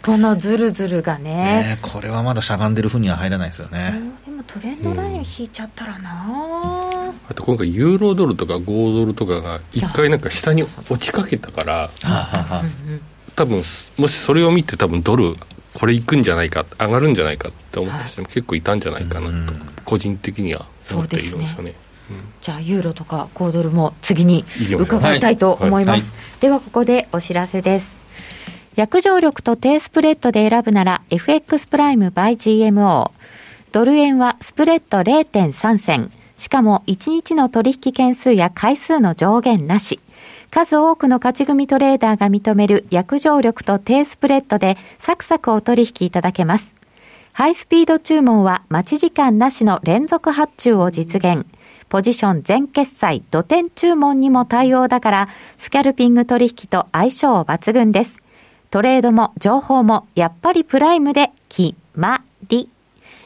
[SPEAKER 1] このズルズルがね、ね、
[SPEAKER 2] これはまだしゃがんでるふうには入らないですよね、
[SPEAKER 1] トレンドライン引いちゃったらな、
[SPEAKER 3] うん、あと今回ユーロドルとか5ドルとかが一回なんか下に落ちかけたから多分もしそれを見て多分ドルこれいくんじゃないか上がるんじゃないかって思った人も結構いたんじゃないかなと、個人的には思っているんですよね。
[SPEAKER 1] じゃあユーロとか5ドルも次に伺いたいと思います、ではここでお知らせです。約定力と低スプレッドで選ぶなら FX プライム by GMO。ドル円はスプレッド0.3銭。しかも1日の取引件数や回数の上限なし。数多くの勝ち組トレーダーが認める約定力と低スプレッドでサクサクお取引いただけます。ハイスピード注文は待ち時間なしの連続発注を実現。ポジション全決済、土点注文にも対応だから、スキャルピング取引と相性抜群です。トレードも情報もやっぱりプライムで決まり。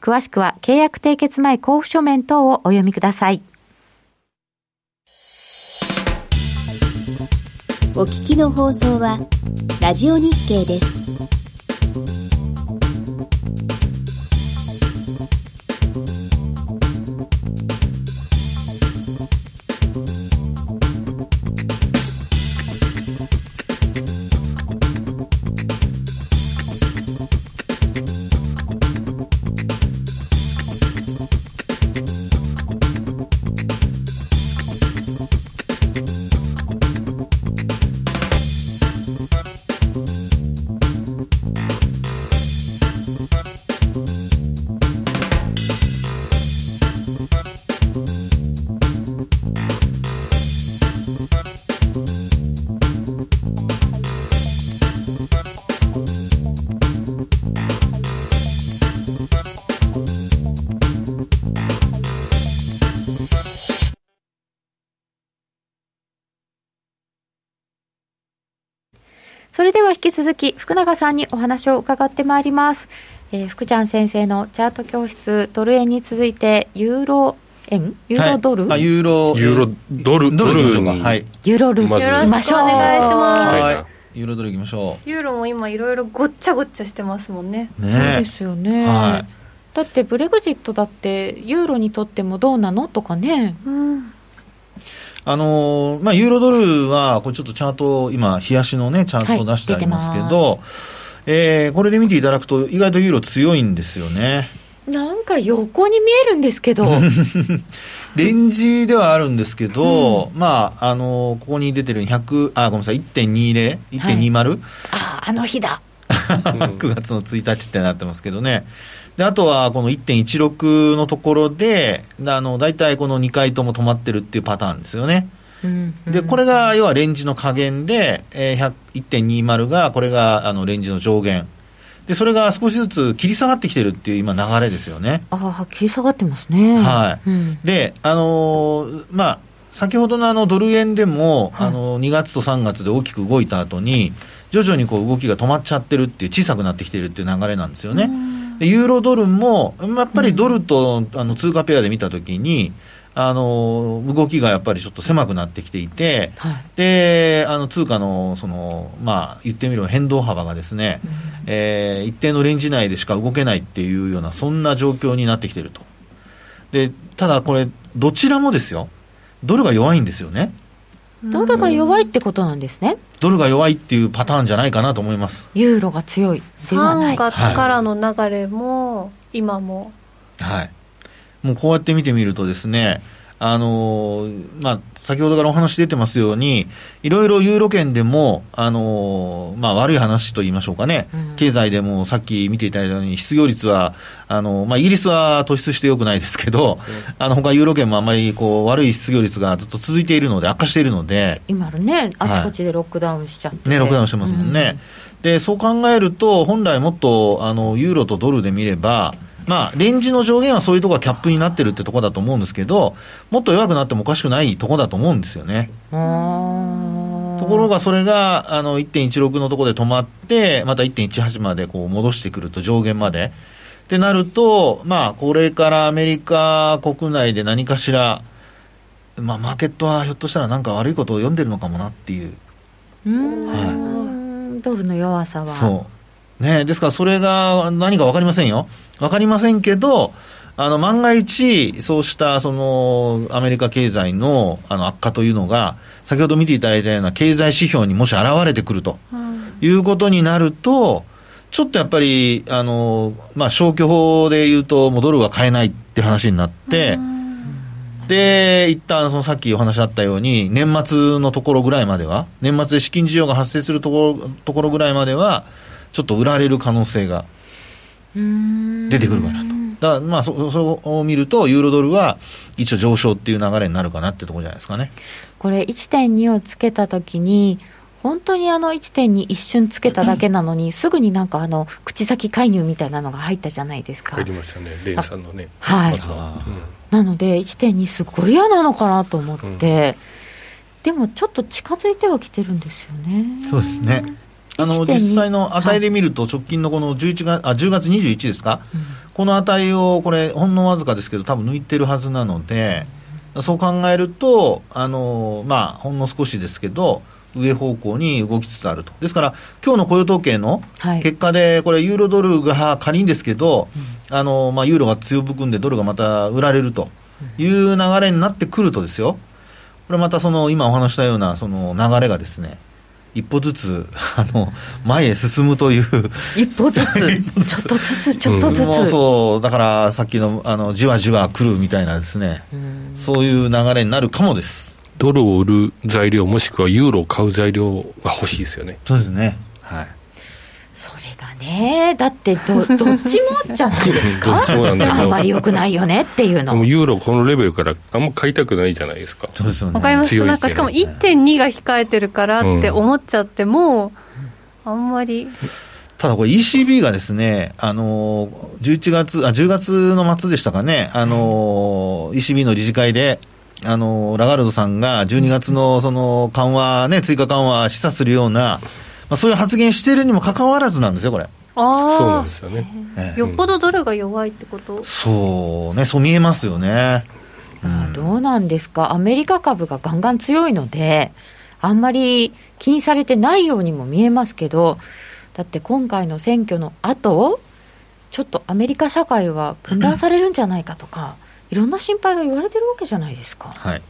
[SPEAKER 1] 詳しくは、契約締結前交付書面等をお読みください。
[SPEAKER 5] お聞きの放送は、ラジオ日経です。
[SPEAKER 1] 引き続き福永さんにお話を伺ってまいります。えー、福ちゃん先生のチャート教室、ドル円に続いて、ユーロ円？ユーロドル、
[SPEAKER 2] はい、ユーロ、
[SPEAKER 3] ユーロドル、
[SPEAKER 2] ドルに、はい、
[SPEAKER 1] ユーロル、
[SPEAKER 4] まず、よろしくお願いします。
[SPEAKER 2] はい。ユーロドルいきましょ
[SPEAKER 4] う。ユーロも今いろいろごっちゃごっちゃしてますもんね。
[SPEAKER 1] ね。そうですよね、はい、だってブレグジットだってユーロにとってもどうなの？とかね、うん、
[SPEAKER 2] あのまあ、ユーロドルは、これちょっとチャート、今、冷やしのね、チャートを出してありますけど、はい、えー、これで見ていただくと、意外とユーロ強いんですよね。
[SPEAKER 1] なんか横に見えるんですけど。
[SPEAKER 2] レンジではあるんですけど、うん、まあ、あのここに出てる100、あ、ごめんなさい、1.20、1.20、はい、
[SPEAKER 1] あ、あの日だ。
[SPEAKER 2] 9月の1日ってなってますけどね。であとはこの1.16のところで、あの大体この2回とも止まってるっていうパターンですよね。でこれが要はレンジの加減で、えー、1.20がこれがあのレンジの上限。でそれが少しずつ切り下がってきてるっていう今、流れですよね。
[SPEAKER 1] ああ、切り下がってますね。
[SPEAKER 2] はい
[SPEAKER 1] うん
[SPEAKER 2] で、あのーまあ、先ほどのあのドル円でも、
[SPEAKER 1] はい
[SPEAKER 2] あの2月と3月で大きく動いた後に、徐々にこう動きが止まっちゃってるっていう、小さくなってきてるっていう流れなんですよね。でユーロドルも、やっぱりドルと、あの通貨ペアで見たときに、あのー動きがやっぱりちょっと狭くなってきていて、
[SPEAKER 1] はい。
[SPEAKER 2] で、あの通貨の、その、まあ、言ってみれば変動幅がですね、えー一定のレンジ内でしか動けないっていうような、そんな状況になってきてると。で、ただこれ、どちらもですよ、ドルが弱いんですよね。
[SPEAKER 1] ドルが弱いってことなんですね。
[SPEAKER 2] ドルが弱いっていうパターンじゃないかなと思います。
[SPEAKER 1] ユーロが強いではな
[SPEAKER 4] 3
[SPEAKER 1] い。
[SPEAKER 4] 月からの流れも、今も
[SPEAKER 2] はい。もうこうやって見てみるとですね、あのーまあ、先ほどからお話出てますように、いろいろユーロ圏でも、あのーまあ、悪い話と言いましょうかね、
[SPEAKER 1] うん。
[SPEAKER 2] 経済でもさっき見ていただいたように、失業率は、あのーまあ、イギリスは突出してよくないですけど、あの他ユーロ圏もあんまりこう悪い失業率がずっと続いているので、悪化しているので、
[SPEAKER 1] 今ね、あちこちでロックダウンしちゃって。て、
[SPEAKER 2] ね、ロックダウンしてますもんね。で、そう考えると、本来もっと、あの、ユーロとドルで見れば、まあ、レンジの上限はそういうところがキャップになってるってところだと思うんですけど、もっと弱くなってもおかしくないところだと思うんですよね。
[SPEAKER 1] うん。
[SPEAKER 2] ところが、それが、あの、1.16のところで止まって、また1.18までこう戻してくると、上限まで。ってなると、まあ、これからアメリカ国内で何かしら、まあ、マーケットはひょっとしたらなんか悪いことを読んでるのかもなっていう。
[SPEAKER 1] うーん、ドルの弱さは。
[SPEAKER 2] そう。ねですからそれが何か分かりませんよ。分かりませんけど、あの、万が一、そうした、その、アメリカ経済の、あの、悪化というのが、先ほど見ていただいたような経済指標にもし現れてくると、い。うことになると、ちょっとやっぱり、あの、まあ、消去法で言うと、もうドルは買えないって話になって、で、一旦そのさっきお話あったように、年末のところぐらいまでは、年末で資金需要が発生するところところぐらいまでは、ちょっと売られる可能性が出てくるかなと。だからまあそ、そうを見ると、ユーロドルは一応上昇っていう流れになるかなってところじゃないですかね。
[SPEAKER 1] これ1.2をつけたときに、本当にあの1.2一瞬つけただけなのに、すぐになんかあの口先介入みたいなのが入ったじゃないですか。
[SPEAKER 3] 入りましたねレンさんのね
[SPEAKER 1] はい
[SPEAKER 3] うん
[SPEAKER 1] なので1.2すごい嫌なのかなと思って、でもちょっと近づいてはきてるんですよね。
[SPEAKER 2] そうですね。あの、
[SPEAKER 1] 1.2
[SPEAKER 2] 実際の値で見ると、直近のこの11月、あ、10月21ですか、この値を、これ、ほんのわずかですけど、多分抜いてるはずなので、そう考えると、あの、まあ、ほんの少しですけど、上方向に動きつつあると。ですから、今日の雇用統計の
[SPEAKER 1] はい。
[SPEAKER 2] 結果で、これ、ユーロドルが仮にですけど、あの、まあ、ユーロが強含んで、ドルがまた売られるという流れになってくるとですよ、これまたその、今お話したような、その流れがですね、一歩ずつ、あの、前へ進むという、
[SPEAKER 1] 一歩ずつ、ちょっとずつ、ちょっとずつ。
[SPEAKER 2] もうそう、だからさっきの、あの、じわじわ来るみたいなですね、
[SPEAKER 1] うん
[SPEAKER 2] そういう流れになるかもです。
[SPEAKER 3] ドルを売る材料もしくはユーロを買う材料が欲しいですよね
[SPEAKER 2] そうですね。はい。
[SPEAKER 1] ね、だってど、どっちもじゃないですか？あんまり良くないよねっていうの。
[SPEAKER 3] ユーロこのレベルからあんま買いたくないじゃないですか。
[SPEAKER 2] そうですよね。
[SPEAKER 4] わかりますなんかしかも1.2が控えてるからって思っちゃっても、あんまり。
[SPEAKER 2] ただこれ ECB がですね、あのー、11月、あ、10月の末でしたかね、あのー、ECB の理事会で、あのー、ラガルドさんが12月のその緩和ね、追加緩和示唆するような、まあ、そういう発言しているにもかかわらずなんですよ、これ。
[SPEAKER 3] そうなん
[SPEAKER 4] あ
[SPEAKER 3] ですよね。
[SPEAKER 2] ええ
[SPEAKER 4] あよっぽどドルが弱いってこと。
[SPEAKER 2] そうね、そう見えますよね。
[SPEAKER 1] あどうなんですか、アメリカ株がガンガン強いので、あんまり気にされてないようにも見えますけど、だって今回の選挙の後ちょっとアメリカ社会は分断されるんじゃないかとか、いろんな心配が言われてるわけじゃないですか。
[SPEAKER 2] はい。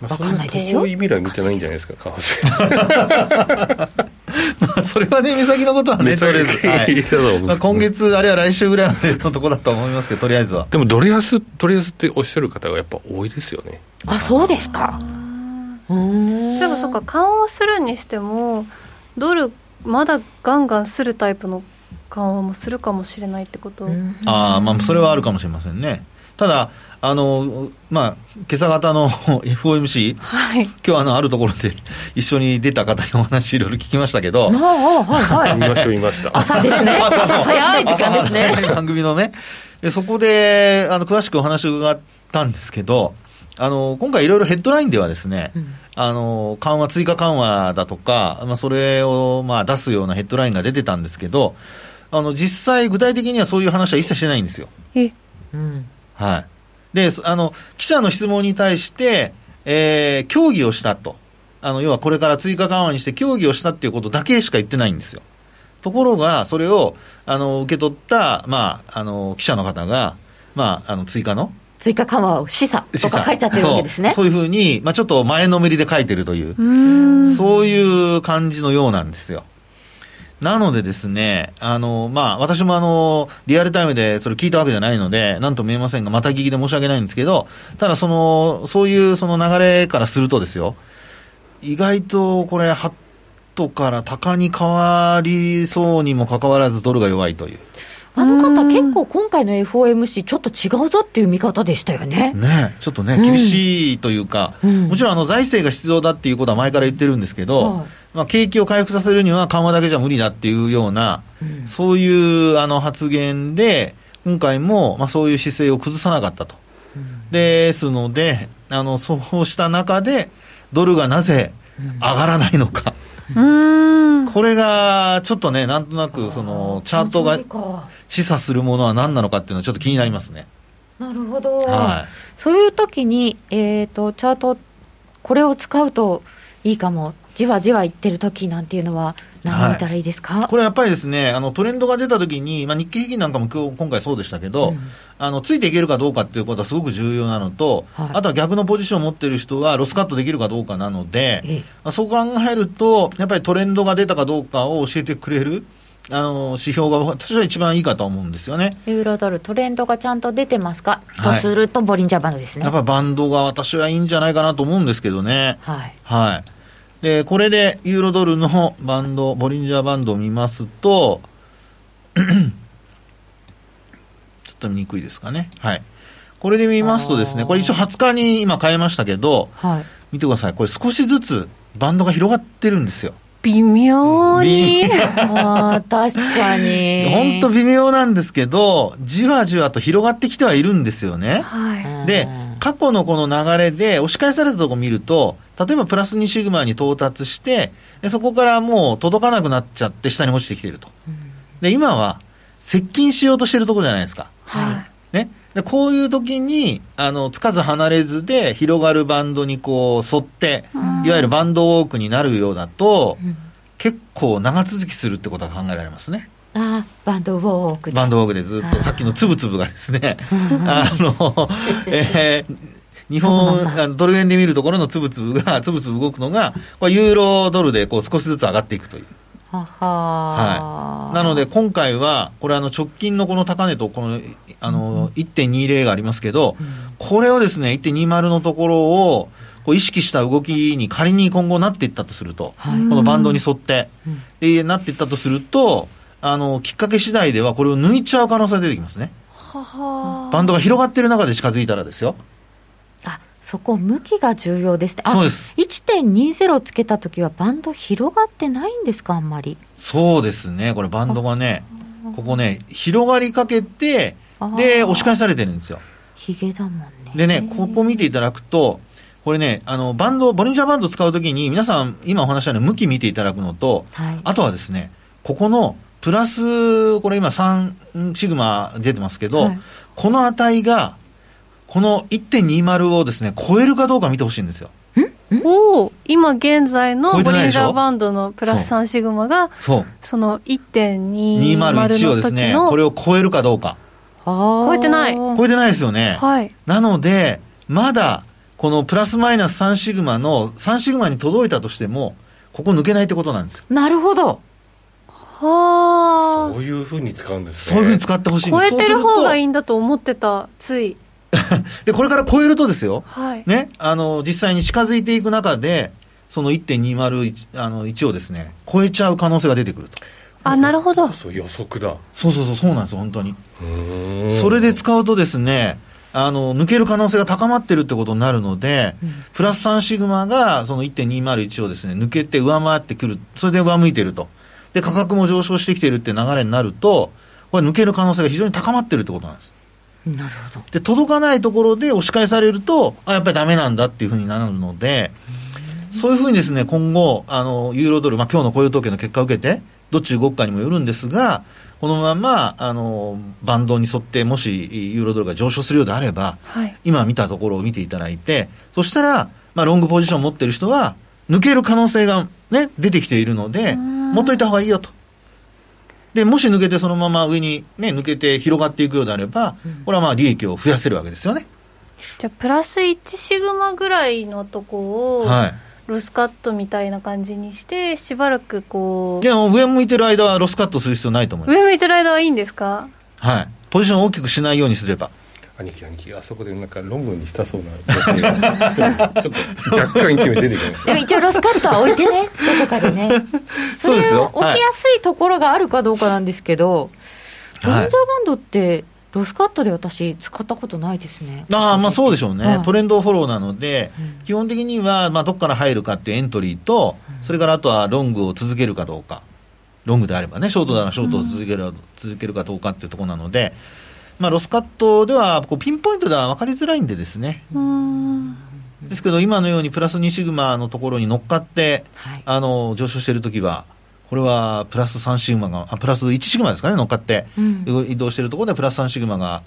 [SPEAKER 3] まあ
[SPEAKER 1] わかんな
[SPEAKER 3] 遠い未来見てないんじゃないですか為替
[SPEAKER 2] まあ、それはね、目先のことはね、とりあえず。はいまあ、今月、あるいは来週ぐらいまでのところだと思いますけど、とりあえずは。
[SPEAKER 3] でもドル安ドル安っておっしゃる方がやっぱ多いですよね
[SPEAKER 1] あ、そうですか。うーん
[SPEAKER 4] そういえばそうか緩和するにしてもドルまだガンガンするタイプの緩和もするかもしれないってこと、
[SPEAKER 1] うん
[SPEAKER 2] ああ、まあ、それはあるかもしれませんね。ただ、あの、まあ、今朝方の FOMC、
[SPEAKER 4] はい。
[SPEAKER 2] 今日あの、あるところで 一緒に出た方にお話いろいろ聞きましたけど、
[SPEAKER 1] ああはいはい。
[SPEAKER 3] 見ました見ました。
[SPEAKER 1] 朝ですね。
[SPEAKER 2] 朝の
[SPEAKER 1] 早い時間ですね。
[SPEAKER 2] 番組のね。でそこで、あの、詳しくお話を伺ったんですけど、あの、今回いろいろヘッドラインではですね、
[SPEAKER 1] うん。
[SPEAKER 2] あの、緩和、追加緩和だとか、まあ、それを、まあ、出すようなヘッドラインが出てたんですけど、あの、実際、具体的にはそういう話は一切してないんですよ。
[SPEAKER 4] え。
[SPEAKER 1] うん
[SPEAKER 2] はい。で、そあの、記者の質問に対して、えー、協議をしたと。あの、要はこれから追加緩和にして協議をしたっていうことだけしか言ってないんですよ。ところが、それを、あの、受け取った、まあ、あの、記者の方が、まあ、あの、追加の
[SPEAKER 1] 追加緩和を示唆とか書いちゃってるわけですね
[SPEAKER 2] そうそういうふうに、まあ、ちょっと前のめりで書いてるという
[SPEAKER 4] う、
[SPEAKER 2] そういう感じのようなんですよ。なのでですね、あの、まあ、私もあの、リアルタイムでそれ聞いたわけじゃないので、なんとも言えませんが、また聞きで申し訳ないんですけど、ただその、そういうその流れからするとですよ、意外とこれ、ハットから高に変わりそうにもかかわらずドルが弱いという。
[SPEAKER 1] あの方結構今回の FOMC ちょっと違うぞっていう見方でしたよね。
[SPEAKER 2] ね、ちょっとね、
[SPEAKER 1] うん。
[SPEAKER 2] 厳しいというか、
[SPEAKER 1] うん。
[SPEAKER 2] もちろんあの財政が必要だっていうことは前から言ってるんですけど、
[SPEAKER 1] はい
[SPEAKER 2] まあ、景気を回復させるには緩和だけじゃ無理だっていうような、
[SPEAKER 1] うん。
[SPEAKER 2] そういうあの発言で、今回もまあそういう姿勢を崩さなかったと。ですので、あのそうした中で、ドルがなぜ上がらないのか、
[SPEAKER 4] うーん。
[SPEAKER 2] これがちょっとね、なんとなくそのチャートが示唆するものは何なのかっていうのはちょっと気になりますね。
[SPEAKER 1] なるほど、
[SPEAKER 2] は
[SPEAKER 1] そういう時に、えー、とチャートこれを使うといいかもじわじわいってる時なんていうのは何を見たらいいですか、
[SPEAKER 2] これやっぱりですね、あのトレンドが出たときに、まあ、日経平均なんかも今日今回そうでしたけど、
[SPEAKER 1] うん。
[SPEAKER 2] あのついていけるかどうかっていうことはすごく重要なのと、
[SPEAKER 1] はい。
[SPEAKER 2] あとは逆のポジションを持っている人はロスカットできるかどうかなので、
[SPEAKER 1] ええ。
[SPEAKER 2] まあ、そう考えると、やっぱりトレンドが出たかどうかを教えてくれるあの指標が私は一番いいかと思うんですよね。
[SPEAKER 1] ユーロドルトレンドがちゃんと出てますか、
[SPEAKER 2] はい。
[SPEAKER 1] とするとボリンジャーバンドですね。
[SPEAKER 2] やっぱりバンドが私はいいんじゃないかなと思うんですけどね。
[SPEAKER 1] はい。
[SPEAKER 2] はい。で、これでユーロドルのバンド、ボリンジャーバンドを見ますと、ちょっと見にくいですかね。はい。これで見ますとですね、これ一応20日に今変えましたけど、
[SPEAKER 1] はい
[SPEAKER 2] 見てください。これ少しずつバンドが広がってるんですよ。
[SPEAKER 4] 微妙に。
[SPEAKER 1] あー確かに
[SPEAKER 2] 本当微妙なんですけど、じわじわと広がってきてはいるんですよね。
[SPEAKER 4] はい。
[SPEAKER 2] で、過去のこの流れで押し返されたとこ見ると、例えばプラス2シグマに到達して、でそこからもう届かなくなっちゃって下に落ちてきていると。で、今は接近しようとしてるところじゃないですか。
[SPEAKER 1] は
[SPEAKER 2] ね。で、こういう時に、あの、つかず離れずで広がるバンドにこう沿って、いわゆるバンドウォークになるようだと、
[SPEAKER 1] うん。
[SPEAKER 2] 結構長続きするってことが考えられますね。
[SPEAKER 1] い、あーバンドウォークで。
[SPEAKER 2] バンドウォークでずっとさっきのつぶつぶがですね、
[SPEAKER 1] うん。
[SPEAKER 2] あの、えー日本、あのドル円で見るところのつぶつぶが、つぶつぶ動くのが、これユーロドルでこう少しずつ上がっていくという。
[SPEAKER 1] はは
[SPEAKER 2] なので今回は、これあの直近のこの高値とこの、あの、1.20がありますけど、これをですね、1.20のところを、こう意識した動きに仮に今後なっていったとすると、
[SPEAKER 1] はい。
[SPEAKER 2] このバンドに沿って、
[SPEAKER 1] うん。
[SPEAKER 2] でなっていったとすると、あの、きっかけ次第ではこれを抜いちゃう可能性が出てきますね。
[SPEAKER 4] はは
[SPEAKER 2] バンドが広がっている中で近づいたらですよ。
[SPEAKER 1] あそこ向きが重要ですってあ
[SPEAKER 2] そうです。
[SPEAKER 1] 1.20つけた時はバンド広がってないんですかあんまり。
[SPEAKER 2] そうですね、これバンドがね、ここね、広がりかけて、で、押し返されてるんですよ。
[SPEAKER 1] ヒゲだもんね。
[SPEAKER 2] でね、ここ見ていただくと、これね、あの、バンド、ボリンジャーバンド使うときに、皆さん、今お話したように向き見ていただくのと、
[SPEAKER 1] はい。
[SPEAKER 2] あとはですね、ここの、プラス、これ今3シグマ出てますけど、
[SPEAKER 1] はい。
[SPEAKER 2] この値が、この1.20をですね、超えるかどうか見てほしいんですよ。
[SPEAKER 4] おー今現在のボリンジャーバンドのプラス3シグマが、
[SPEAKER 2] そう。
[SPEAKER 4] その1.20
[SPEAKER 2] 201を
[SPEAKER 4] の時
[SPEAKER 2] ですね、こ
[SPEAKER 4] の、
[SPEAKER 2] れを超えるかどうか。
[SPEAKER 1] 超
[SPEAKER 4] 超えてない
[SPEAKER 2] 超えてないですよね。
[SPEAKER 4] はい。
[SPEAKER 2] なので、まだ、このプラスマイナス3シグマの、3シグマに届いたとしても、ここ抜けないってことなんですよ。
[SPEAKER 1] なるほど
[SPEAKER 4] は
[SPEAKER 3] そういうふうに使うんですね
[SPEAKER 2] そういうふうに使ってほしいん
[SPEAKER 4] あ。
[SPEAKER 2] です
[SPEAKER 4] 超えてる方がいい
[SPEAKER 2] い
[SPEAKER 4] んだと思ってた、つい。
[SPEAKER 2] で、これから超えるとですよ、
[SPEAKER 4] はい。
[SPEAKER 2] ね、あの、実際に近づいていく中で、その1.201あの1をですね、超えちゃう可能性が出てくると。
[SPEAKER 4] あ、なるほど。
[SPEAKER 3] そう予測だ
[SPEAKER 2] そうそうそう、そうなんですよ、本当に。それで使うとですね、あの抜ける可能性が高まってるってことになるので、プラス3シグマがその1.201をですね抜けて上回ってくる、それで上向いてると、で価格も上昇してきてるって流れになると、これ、抜ける可能性が非常に高まってるってことなんです。
[SPEAKER 1] なるほど。
[SPEAKER 2] で、届かないところで押し返されると、あ、やっぱりダメなんだっていうふうになるので、そういうふうにですね、今後、あの、ユーロドル、まあ、今日の雇用統計の結果を受けて、どっち動くかにもよるんですが、このまま、あの、バンドに沿って、もし、ユーロドルが上昇するようであれば、
[SPEAKER 4] はい
[SPEAKER 2] 今見たところを見ていただいて、そしたら、まあ、ロングポジションを持ってる人は、抜ける可能性がね、出てきているので、持っといた方がいいよと。で、もし抜けてそのまま上にね、抜けて広がっていくようであれば、これはまあ利益を増やせるわけですよね。
[SPEAKER 4] じゃあプラス1シグマぐらいのとこを、
[SPEAKER 2] はい。
[SPEAKER 4] ロスカットみたいな感じにしてしばらくこ
[SPEAKER 2] でも上向いてる間はロスカットする必要ないと思いうます。
[SPEAKER 4] 上向いてる間はいいんですか？
[SPEAKER 2] はい。ポジションを大きくしないようにすれば。
[SPEAKER 3] 兄貴兄貴あそこでなんかロングにしたそうなちょっと若干一目出てきました。
[SPEAKER 1] でも一応ロスカットは置いてね、どこかでね。そ
[SPEAKER 2] そうですよ。
[SPEAKER 1] れを置きやすいところがあるかどうかなんですけど、ボリンジャーバンドって、ロスカットで私、使ったことないですね。
[SPEAKER 2] ああ、まあそうでしょうね、
[SPEAKER 1] はい
[SPEAKER 2] トレンドフォローなので、基本的には、まあ、どこから入るかっていうエントリーと、それからあとはロングを続けるかどうか、ロングであればね、ショートならショートを続ける,、続けるかどうかっていうところなので、まあ、ロスカットではこうピンポイントでは分かりづらいんでですね、
[SPEAKER 4] うーん。
[SPEAKER 2] ですけど、今のようにプラス2シグマのところに乗っかって、
[SPEAKER 1] はい。
[SPEAKER 2] あの上昇しているときは、これはプラス3シグマが、あプラス1シグマですかね、乗っかって、
[SPEAKER 1] うん。
[SPEAKER 2] 移動しているところでプラス3シグマが、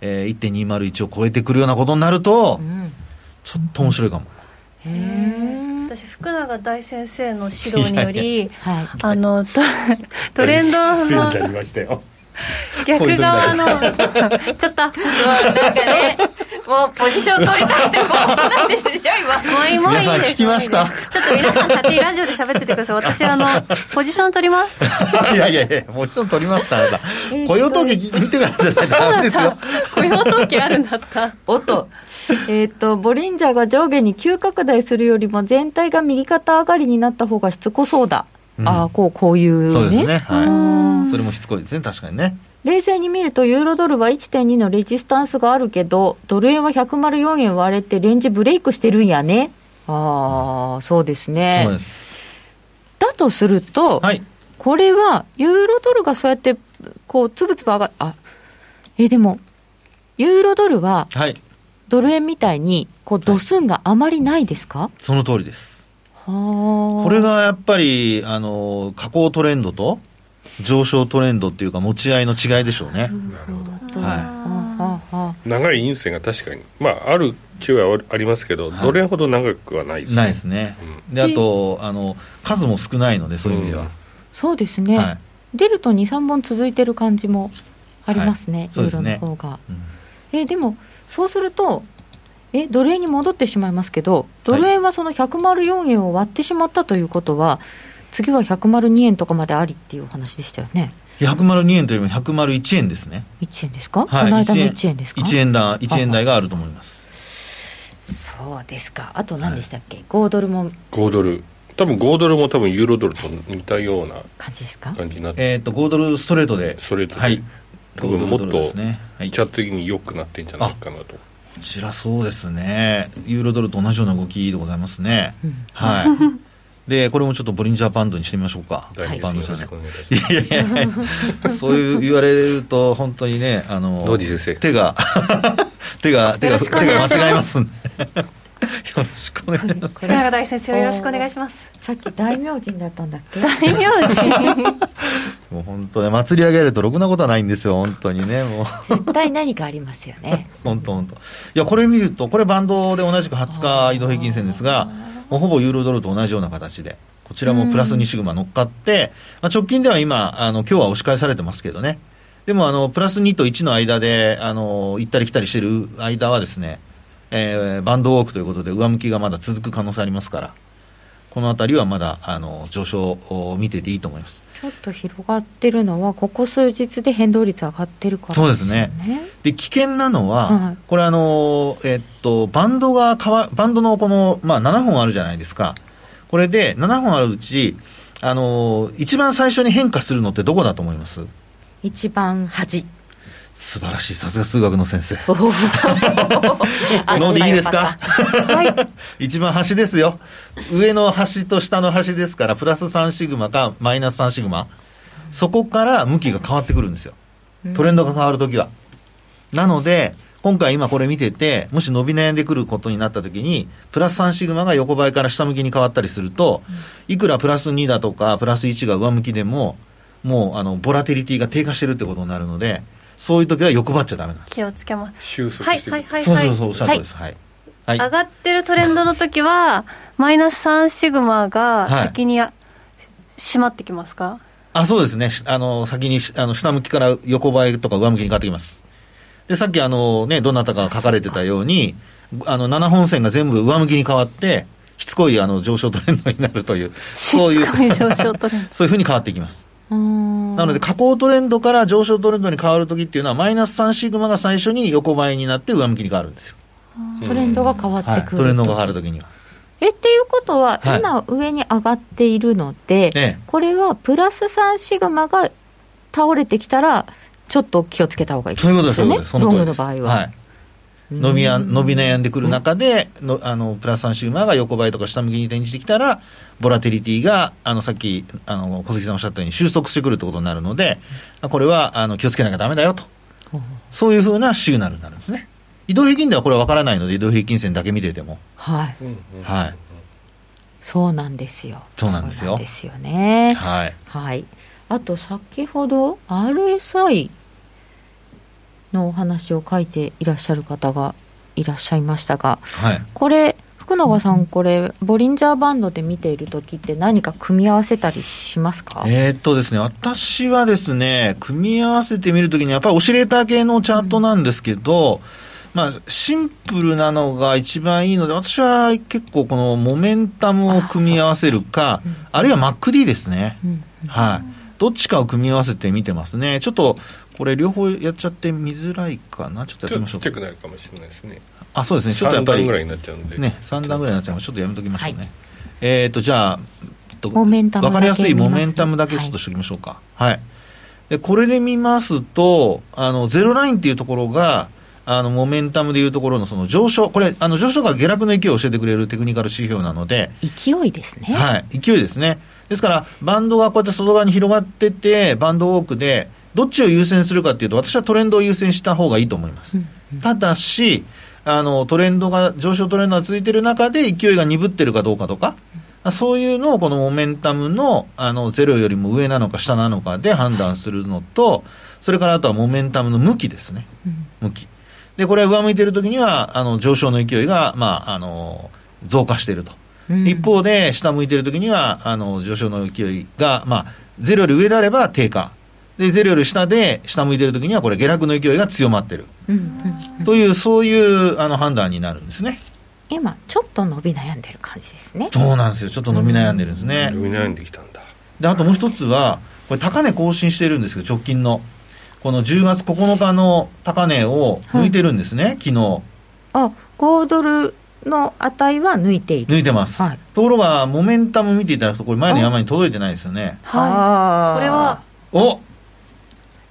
[SPEAKER 2] えー、1.201を超えてくるようなことになると、
[SPEAKER 1] うん。
[SPEAKER 2] ちょっと面白いかも。
[SPEAKER 1] へー。
[SPEAKER 4] 私福永大先生の指導により
[SPEAKER 1] はい。
[SPEAKER 4] あのトトレンドの 逆側の ちょっとも
[SPEAKER 1] なんかね、もうポジション取りたいってこうなってるでしょ、今。
[SPEAKER 4] ういいもういいです
[SPEAKER 2] 皆さん聞きました？
[SPEAKER 4] ちょっと皆さん勝手にラジオで喋っててください私あの ポジション取ります
[SPEAKER 2] いやいやいや、もちろん取りますから、あなた
[SPEAKER 1] えー
[SPEAKER 2] 雇用統計聞いてからじゃないですよ。
[SPEAKER 4] 雇用統計あるんだった
[SPEAKER 1] おっと。えっと、ボリンジャーが上下に急拡大するよりも全体が右肩上がりになった方がしつこそうだ。
[SPEAKER 2] うん
[SPEAKER 1] ああ、こう、こういうね。
[SPEAKER 2] そうですね。
[SPEAKER 1] うん
[SPEAKER 2] はい。それもしつこいですね、確かにね。
[SPEAKER 1] 冷静に見ると、ユーロドルは1.2のレジスタンスがあるけど、ドル円は104円割れてレンジブレイクしてるんやね。ああ、そうですね。
[SPEAKER 2] そうです。
[SPEAKER 1] だとすると、
[SPEAKER 2] はい。
[SPEAKER 1] これは、ユーロドルがそうやって、こう、つぶつぶ上があ、え、でも、ユーロドルは、
[SPEAKER 2] はい。
[SPEAKER 1] ドル円みたいに、こう、度数があまりないですか、
[SPEAKER 2] その通りです。
[SPEAKER 1] はあ。
[SPEAKER 2] これがやっぱり、あの、下降トレンドと上昇トレンドっていうか持ち合いの違いでしょうね。
[SPEAKER 3] なるほど
[SPEAKER 2] はい
[SPEAKER 3] 長い陰線が確かにまあある中はありますけど、
[SPEAKER 2] はい
[SPEAKER 3] どれほど長くはないですね
[SPEAKER 2] ないですね。で、あと、あの、数も少ないので、そういう意味では。
[SPEAKER 1] そうですね、
[SPEAKER 2] はい。
[SPEAKER 1] 出ると2、3本続いてる感じもありますね、ユーロ
[SPEAKER 2] そうですね
[SPEAKER 1] の方が。
[SPEAKER 2] うん
[SPEAKER 1] えでも、そうすると、えドル円に戻ってしまいますけど、ドル円はその104円を割ってしまったということは、次は102円とかまでありっていうお話でしたよね。
[SPEAKER 2] 102円というよりも101円ですね。
[SPEAKER 1] 1円ですか、
[SPEAKER 2] はい。
[SPEAKER 1] この間の1円ですか
[SPEAKER 2] ？1円台、1円台があると思います。
[SPEAKER 1] そうですか。あと何でしたっけ、5ドルも
[SPEAKER 3] 5ドル多分5ドルも多分ユーロドルと似たような
[SPEAKER 1] 感じですか？
[SPEAKER 3] 感じになって
[SPEAKER 2] えっと、5ドルストレートで。
[SPEAKER 3] ストレートで
[SPEAKER 2] はい。
[SPEAKER 3] 多分もっ
[SPEAKER 2] 5ドル
[SPEAKER 3] とチャット的に良くなってんじゃないかなと
[SPEAKER 2] ちらそうですね。ユーロドルと同じような動きでございますね。
[SPEAKER 1] うん
[SPEAKER 2] はい。で、これもちょっとボリンジャーバンドにしてみましょうか。
[SPEAKER 3] 大丈夫
[SPEAKER 2] バンド
[SPEAKER 3] い
[SPEAKER 2] やいやいやそういう言われると、本当にね、あの、手が、手が、手が、手が間違えますんで。よろしくお願いします。
[SPEAKER 4] 大先生よろしくお願いします
[SPEAKER 1] さっき大名人だったんだっけ？
[SPEAKER 4] 大名人
[SPEAKER 2] もう本当ね、祭り上げるとろくなことはないんですよ、本当にね、もう。
[SPEAKER 1] 絶対何かありますよね。
[SPEAKER 2] 本当本当。いや、これ見ると、これバンドで同じく20日移動平均線ですが、もうほぼユーロドルと同じような形で、こちらもプラス2シグマ乗っかって、まあ、直近では今、あの、今日は押し返されてますけどね。でも、あの、プラス2と1の間で、あの、行ったり来たりしてる間はですね、えーバンドウォークということで上向きがまだ続く可能性ありますから、このあたりはまだ、あの、上昇を見てていいと思います。
[SPEAKER 1] ちょっと広がってるのは、ここ数日で変動率上がってるから
[SPEAKER 2] そうですねで、危険なのは、
[SPEAKER 1] はい
[SPEAKER 2] これあの、えっと、バンドが変わ、バンドのこの、まあ7本あるじゃないですか。これで7本あるうち、あの、一番最初に変化するのってどこだと思います？
[SPEAKER 1] 一番端。
[SPEAKER 2] 素晴らしい。さすが数学の先生。の でいいですか？
[SPEAKER 1] はい。
[SPEAKER 2] 一番端ですよ。上の端と下の端ですからプラス3シグマかマイナス3シグマ。そこから向きが変わってくるんですよ。トレンドが変わるときは。なので今回今これ見てて、もし伸び悩んでくることになったときに、プラス3シグマが横ばいから下向きに変わったりすると、いくらプラス2だとか、プラス1が上向きでも、もう、あの、ボラティリティが低下してるってことになるので、そういう時は欲張っちゃダメなんです。
[SPEAKER 4] 気をつけます
[SPEAKER 3] 収束
[SPEAKER 4] はい
[SPEAKER 3] して
[SPEAKER 4] はいはい
[SPEAKER 2] そう
[SPEAKER 4] はい
[SPEAKER 2] そうそう、おっしゃるとりです。はい。はい。
[SPEAKER 4] 上がってるトレンドの時はマイナス3シグマが
[SPEAKER 2] はい
[SPEAKER 4] 先にあ締まってきますか、
[SPEAKER 2] あ、そうですね。しあの、先にし、あの、下向きから横ばいとか上向きに変わってきます。で、さっきあの、ね、どなたかが書かれてたように、あの、7本線が全部上向きに変わって、しつこいあの、上昇トレンドになるという、そういう
[SPEAKER 4] しつこい上昇トレンド
[SPEAKER 2] そういうふうに変わっていきます。
[SPEAKER 1] うーん
[SPEAKER 2] なので、下降トレンドから上昇トレンドに変わるときっていうのは、マイナス3シグマが最初に横ばいになって上向きに変わるんですよ。
[SPEAKER 1] トレンドが変わってくる、
[SPEAKER 2] はい。トレンドが変わるときには。
[SPEAKER 1] えっていうことは、
[SPEAKER 2] はい
[SPEAKER 1] 今上に上がっているので、
[SPEAKER 2] ええ
[SPEAKER 1] これはプラス3シグマが倒れてきたらちょっと気をつけた方がいい
[SPEAKER 2] そういうことです、そういう
[SPEAKER 1] よね
[SPEAKER 2] ことです。その
[SPEAKER 1] ロン。グの場合は、
[SPEAKER 2] はい。伸びや伸び悩んでくる中で、のあのプラス3シグマが横ばいとか下向きに転じてきたら、ボラティリティが、あのさっきあの小関さんおっしゃったように収束してくるってことになるので、これはあの気をつけなきゃだめだよと、そういうふうなシグナルになるんですね。移動平均ではこれは分からないので、移動平均線だけ見てても。
[SPEAKER 1] はい
[SPEAKER 2] はい。
[SPEAKER 1] そうなんですよ
[SPEAKER 2] そうなんですよ
[SPEAKER 1] ですよね
[SPEAKER 2] はい。
[SPEAKER 1] はいあと先ほど RSI のお話を書いていらっしゃる方がいらっしゃいましたが
[SPEAKER 2] はい。
[SPEAKER 1] これ福永さんこれボリンジャーバンドで見ている時って何か組み合わせたりしますか？
[SPEAKER 2] えーっとですね、私はですね、組み合わせてみるときに、やっぱりオシレーター系のチャートなんですけど、まあ、シンプルなのが一番いいので、私は結構このモメンタムを組み合わせるか、あるいは MacD ですね。
[SPEAKER 1] うん
[SPEAKER 2] はい。どっちかを組み合わせて見てますね。ちょっと、これ両方やっちゃって見づらいかな？ちょっとや
[SPEAKER 3] ちょっとちっちゃ
[SPEAKER 2] ってみましょうか。
[SPEAKER 3] くなるかもしれないですね
[SPEAKER 2] あ、そうですね。ちょっとやっ
[SPEAKER 3] 3
[SPEAKER 2] ぱり
[SPEAKER 3] 段ぐ。らいになっちゃうんで
[SPEAKER 2] ね、3段ぐらいになっちゃいます。ちょっとやめときましょうね。
[SPEAKER 1] はい
[SPEAKER 2] えっ、と、じゃあ、えっと
[SPEAKER 1] モメンタムだけ
[SPEAKER 2] わかりやすいモメンタムだけちょっとしておきましょうか。はい。で、これで見ますと、あの、ゼロラインっていうところが、あの、モメンタムでいうところのその上昇、これ、あの、上昇が下落の勢いを教えてくれるテクニカル指標なので、
[SPEAKER 1] 勢いですね、
[SPEAKER 2] はい、勢いですね。ですから、バンドがこうやって外側に広がってて、バンドウォークで、どっちを優先するかっていうと、私はトレンドを優先した方がいいと思います。ただし、あの、トレンドが、上昇トレンドが続いている中で勢いが鈍ってるかどうかとか、そういうのをこのモメンタムの、あの、ゼロよりも上なのか下なのかで判断するのと、それからあとはモメンタムの向きですね。向き。で、これ上向いているときには、あの、上昇の勢いが、まあ、あの、増加していると。
[SPEAKER 1] うん
[SPEAKER 2] 一方で、下向いてるときには、あの、上昇の勢いが、まあ、ゼロより上であれば低下。で、ゼロより下で、下向いてるときには、これ下落の勢いが強まってる。という、そういう、あの、判断になるんですね。
[SPEAKER 1] 今ちょっと伸び悩んでる感じですね
[SPEAKER 2] そうなんですよ。ちょっと伸び悩んでるんですね。
[SPEAKER 3] 伸び悩んできたんだ
[SPEAKER 2] で、あともう一つは、これ高値更新してるんですけど、直近の。この10月9日の高値を抜いてるんですね、昨日。
[SPEAKER 1] あ5ドルの値は抜いている
[SPEAKER 2] 抜いてます。
[SPEAKER 1] はい
[SPEAKER 2] ところが、モメンタム見ていただくと、これ前の山に届いてないですよね。
[SPEAKER 4] はいこれは、
[SPEAKER 2] お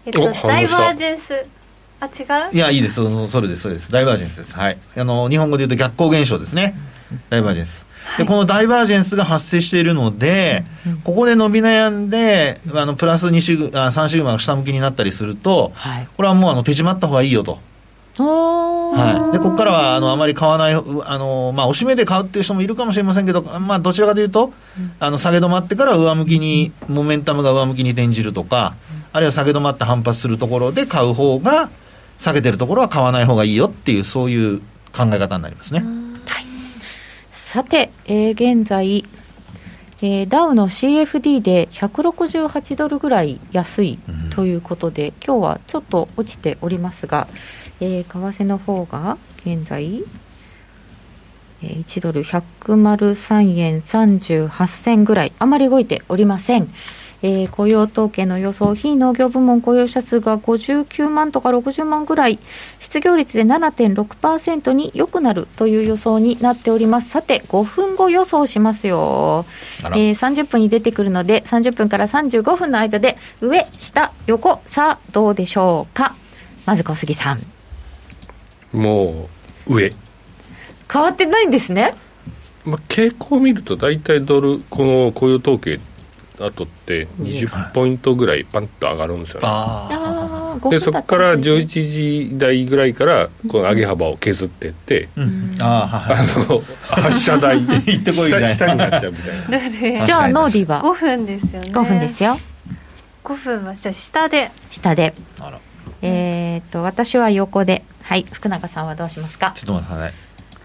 [SPEAKER 4] えっと、ダイバージェンスあ違う？
[SPEAKER 2] いや、いいです。それです、それです。ダイバージェンスです。はい。あの、日本語で言うと逆光現象ですね。ダイバージェンス。で、このダイバージェンスが発生しているので、ここで伸び悩んで、あの、プラス2シグ、あ3シグマが下向きになったりすると、
[SPEAKER 1] はい
[SPEAKER 2] これはもう、あの、手締まった方がいいよと。はい。で、ここからは、あの、あまり買わない、うあの、まあ、おしめで買うっていう人もいるかもしれませんけど、まあ、どちらかというと、あの、下げ止まってから上向きに、モメンタムが上向きに転じるとか、あるいは下げ止まって反発するところで買う方が、下げてるところは買わない方がいいよっていう、そういう考え方になりますね。
[SPEAKER 1] さて、えー現在、えーダウの CFD で168ドルぐらい安い
[SPEAKER 2] うん
[SPEAKER 1] ということで、今日はちょっと落ちておりますが、えー為替の方が現在、えー1ドル103円38銭ぐらい、あまり動いておりません。えー雇用統計の予想、非農業部門雇用者数が59万とか60万ぐらい、失業率で7.6%に良くなるという予想になっております。さて、5分後予想しますよ。えー30分に出てくるので、30分から35分の間で、上、下、横、さあ、どうでしょうか。まず小杉さん
[SPEAKER 3] もう上
[SPEAKER 1] 変わってないんですね
[SPEAKER 3] まあ、傾向を見ると大体ドルこの雇用統計後って20ポイントぐらいパンと上がるんですよね、
[SPEAKER 2] あ
[SPEAKER 1] ああ
[SPEAKER 3] でそこから11時台ぐらいからこの上げ幅を削っていって、
[SPEAKER 2] あ、うん、ああ はい
[SPEAKER 3] あの発射台。
[SPEAKER 2] 行ってこいみたいな。
[SPEAKER 3] 下下になっちゃうみたいな。
[SPEAKER 1] じゃあノーディーは
[SPEAKER 4] ？5分ですよね。
[SPEAKER 1] 5分ですよ。
[SPEAKER 4] 5分はじゃあ下で。
[SPEAKER 1] 下で。えーっと私は横で。はい福永さんはどうしますか？
[SPEAKER 2] ちょっと待ってください。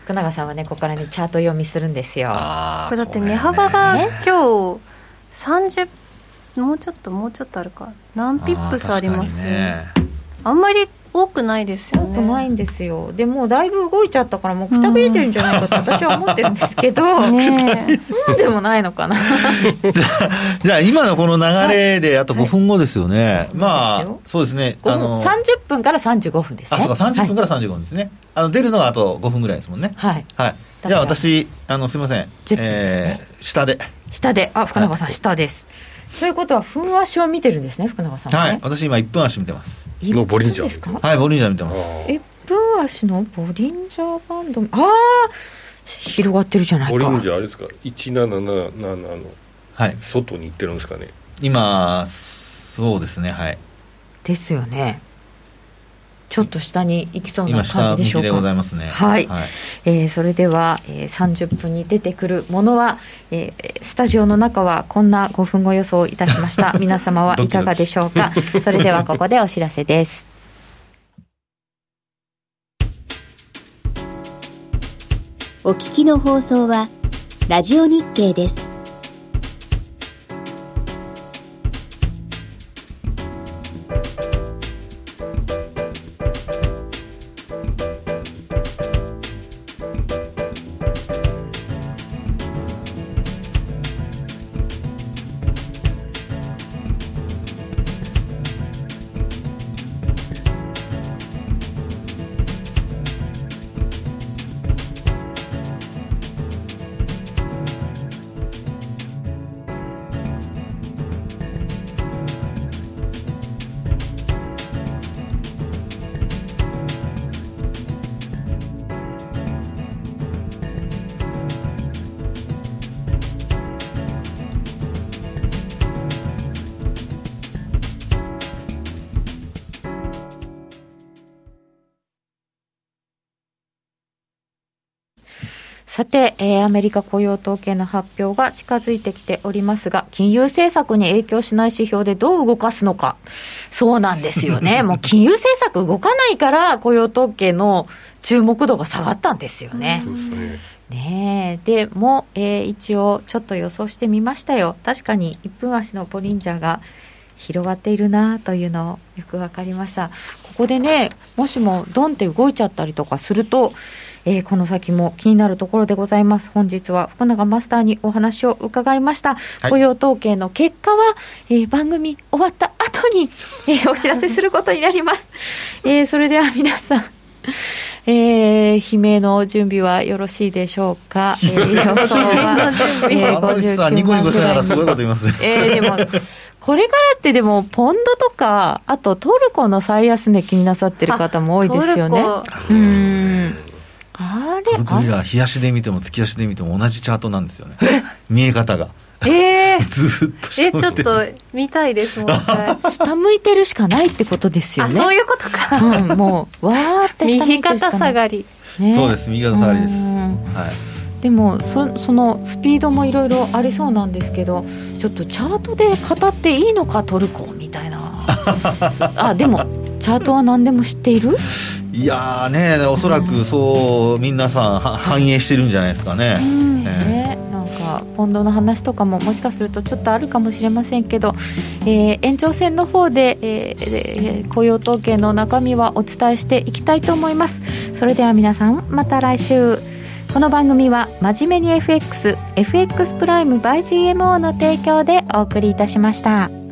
[SPEAKER 1] 福永さんはねここからねチャート読みするんですよ。
[SPEAKER 2] あ
[SPEAKER 4] これだって値幅が今日30もうちょっともうちょっとあるか。何ピップスあります？あんまり多くないですよ
[SPEAKER 1] 多
[SPEAKER 4] ね
[SPEAKER 1] くないんですよ。でもうだいぶ動いちゃったからもうくたびれてるんじゃないかと私は思ってるんですけど、
[SPEAKER 4] ね
[SPEAKER 1] そうでもないのかな。
[SPEAKER 2] じゃあ今のこの流れであと5分後ですよね、ま
[SPEAKER 1] そうですよ。
[SPEAKER 2] あそうですね。
[SPEAKER 1] 5分
[SPEAKER 2] あの
[SPEAKER 1] 30分から35分ですね。
[SPEAKER 2] あそうか30分
[SPEAKER 1] か
[SPEAKER 2] から35分ですね、あの出るのがあと5分ぐらいですもんね。
[SPEAKER 1] はい、はい。
[SPEAKER 2] はいじゃあ私あのすみません、
[SPEAKER 1] 10分ですね。
[SPEAKER 2] えー下で
[SPEAKER 1] 下で。あ福永さん下です、ということは分足を見てるんですね福永さんは。ね、
[SPEAKER 2] はい。私今1分足見てます。
[SPEAKER 1] 一
[SPEAKER 3] のボリンジャー
[SPEAKER 1] です。か
[SPEAKER 2] はいボリンジャー見て
[SPEAKER 3] あ
[SPEAKER 2] ます。
[SPEAKER 1] 1分足のボリンジャーバンドああ広がってるじゃないか。
[SPEAKER 3] ボリンジャーあれですか？1777の
[SPEAKER 2] はい。
[SPEAKER 3] 外に行ってるんですかね？
[SPEAKER 2] 今そうですねはい。
[SPEAKER 1] ですよねちょっと下に行きそうな感じでしょう
[SPEAKER 2] 向きでござい
[SPEAKER 1] か
[SPEAKER 2] ますね。
[SPEAKER 1] はい。
[SPEAKER 2] はい、
[SPEAKER 1] えーそれでは、えー30分に出てくるものは、えースタジオの中はこんな5分後予想いたしました。皆様はいかがでしょうか。それではここでお知らせです。
[SPEAKER 5] お聞きの放送はラジオ日経です。
[SPEAKER 1] アメリカ雇用統計の発表が近づいてきておりますが、金融政策に影響しない指標でどう動かすのか。そうなんですよね。もう金融政策動かないから雇用統計の注目度が下がったんですよね。
[SPEAKER 3] そうですね
[SPEAKER 1] ねえでも、えー一応ちょっと予想してみましたよ確かに1分足のボリンジャーが広がっているなというのよく分かりましたここでねもしもドンって動いちゃったりとかすると、えーこの先も気になるところでございます。本日は福永マスターにお話を伺いました、
[SPEAKER 2] い。
[SPEAKER 1] 雇用統計の結果は、えー番組終わった後に、えーお知らせすることになります、えーそれでは皆さんえー、悲鳴の準備はよろしいでしょうか？えー、予想は、えー
[SPEAKER 2] 浜口さんニコニコしながらすごいこと言いますね
[SPEAKER 1] えー、でも、これからってでも、ポンドとか、あとトルコの最安値気になさってる方も多いですよね。
[SPEAKER 4] トルコ。
[SPEAKER 1] うん。あれ
[SPEAKER 2] トルコリ
[SPEAKER 1] あ
[SPEAKER 2] ラ日足で見ても月足で見ても同じチャートなんですよね。見え方が。
[SPEAKER 4] えー、
[SPEAKER 2] ずーっと下
[SPEAKER 4] え
[SPEAKER 2] 向いて
[SPEAKER 4] ちょっと見たいですもう一回。
[SPEAKER 1] 下向いてるしかないってことですよね。
[SPEAKER 4] あそういうことか、
[SPEAKER 1] うん、もう、わーって下向い。
[SPEAKER 4] 右肩下がり。
[SPEAKER 1] ね。
[SPEAKER 2] そうです右肩下がりです。
[SPEAKER 1] うん。
[SPEAKER 2] はい。
[SPEAKER 1] でもそそのスピードもいろいろありそうなんですけどちょっとチャートで語っていいのかトルコみたいな。あでもチャートは何でも知っている？
[SPEAKER 2] いやーねおそらくそう皆さんは反映してるんじゃないですかね、え
[SPEAKER 1] ねなんかポンドの話とかももしかするとちょっとあるかもしれませんけど、えー延長戦の方で、えーえー雇用統計の中身はお伝えしていきたいと思います。それでは皆さんまた来週。この番組は真面目に FXFX プライム by GMO の提供でお送りいたしました。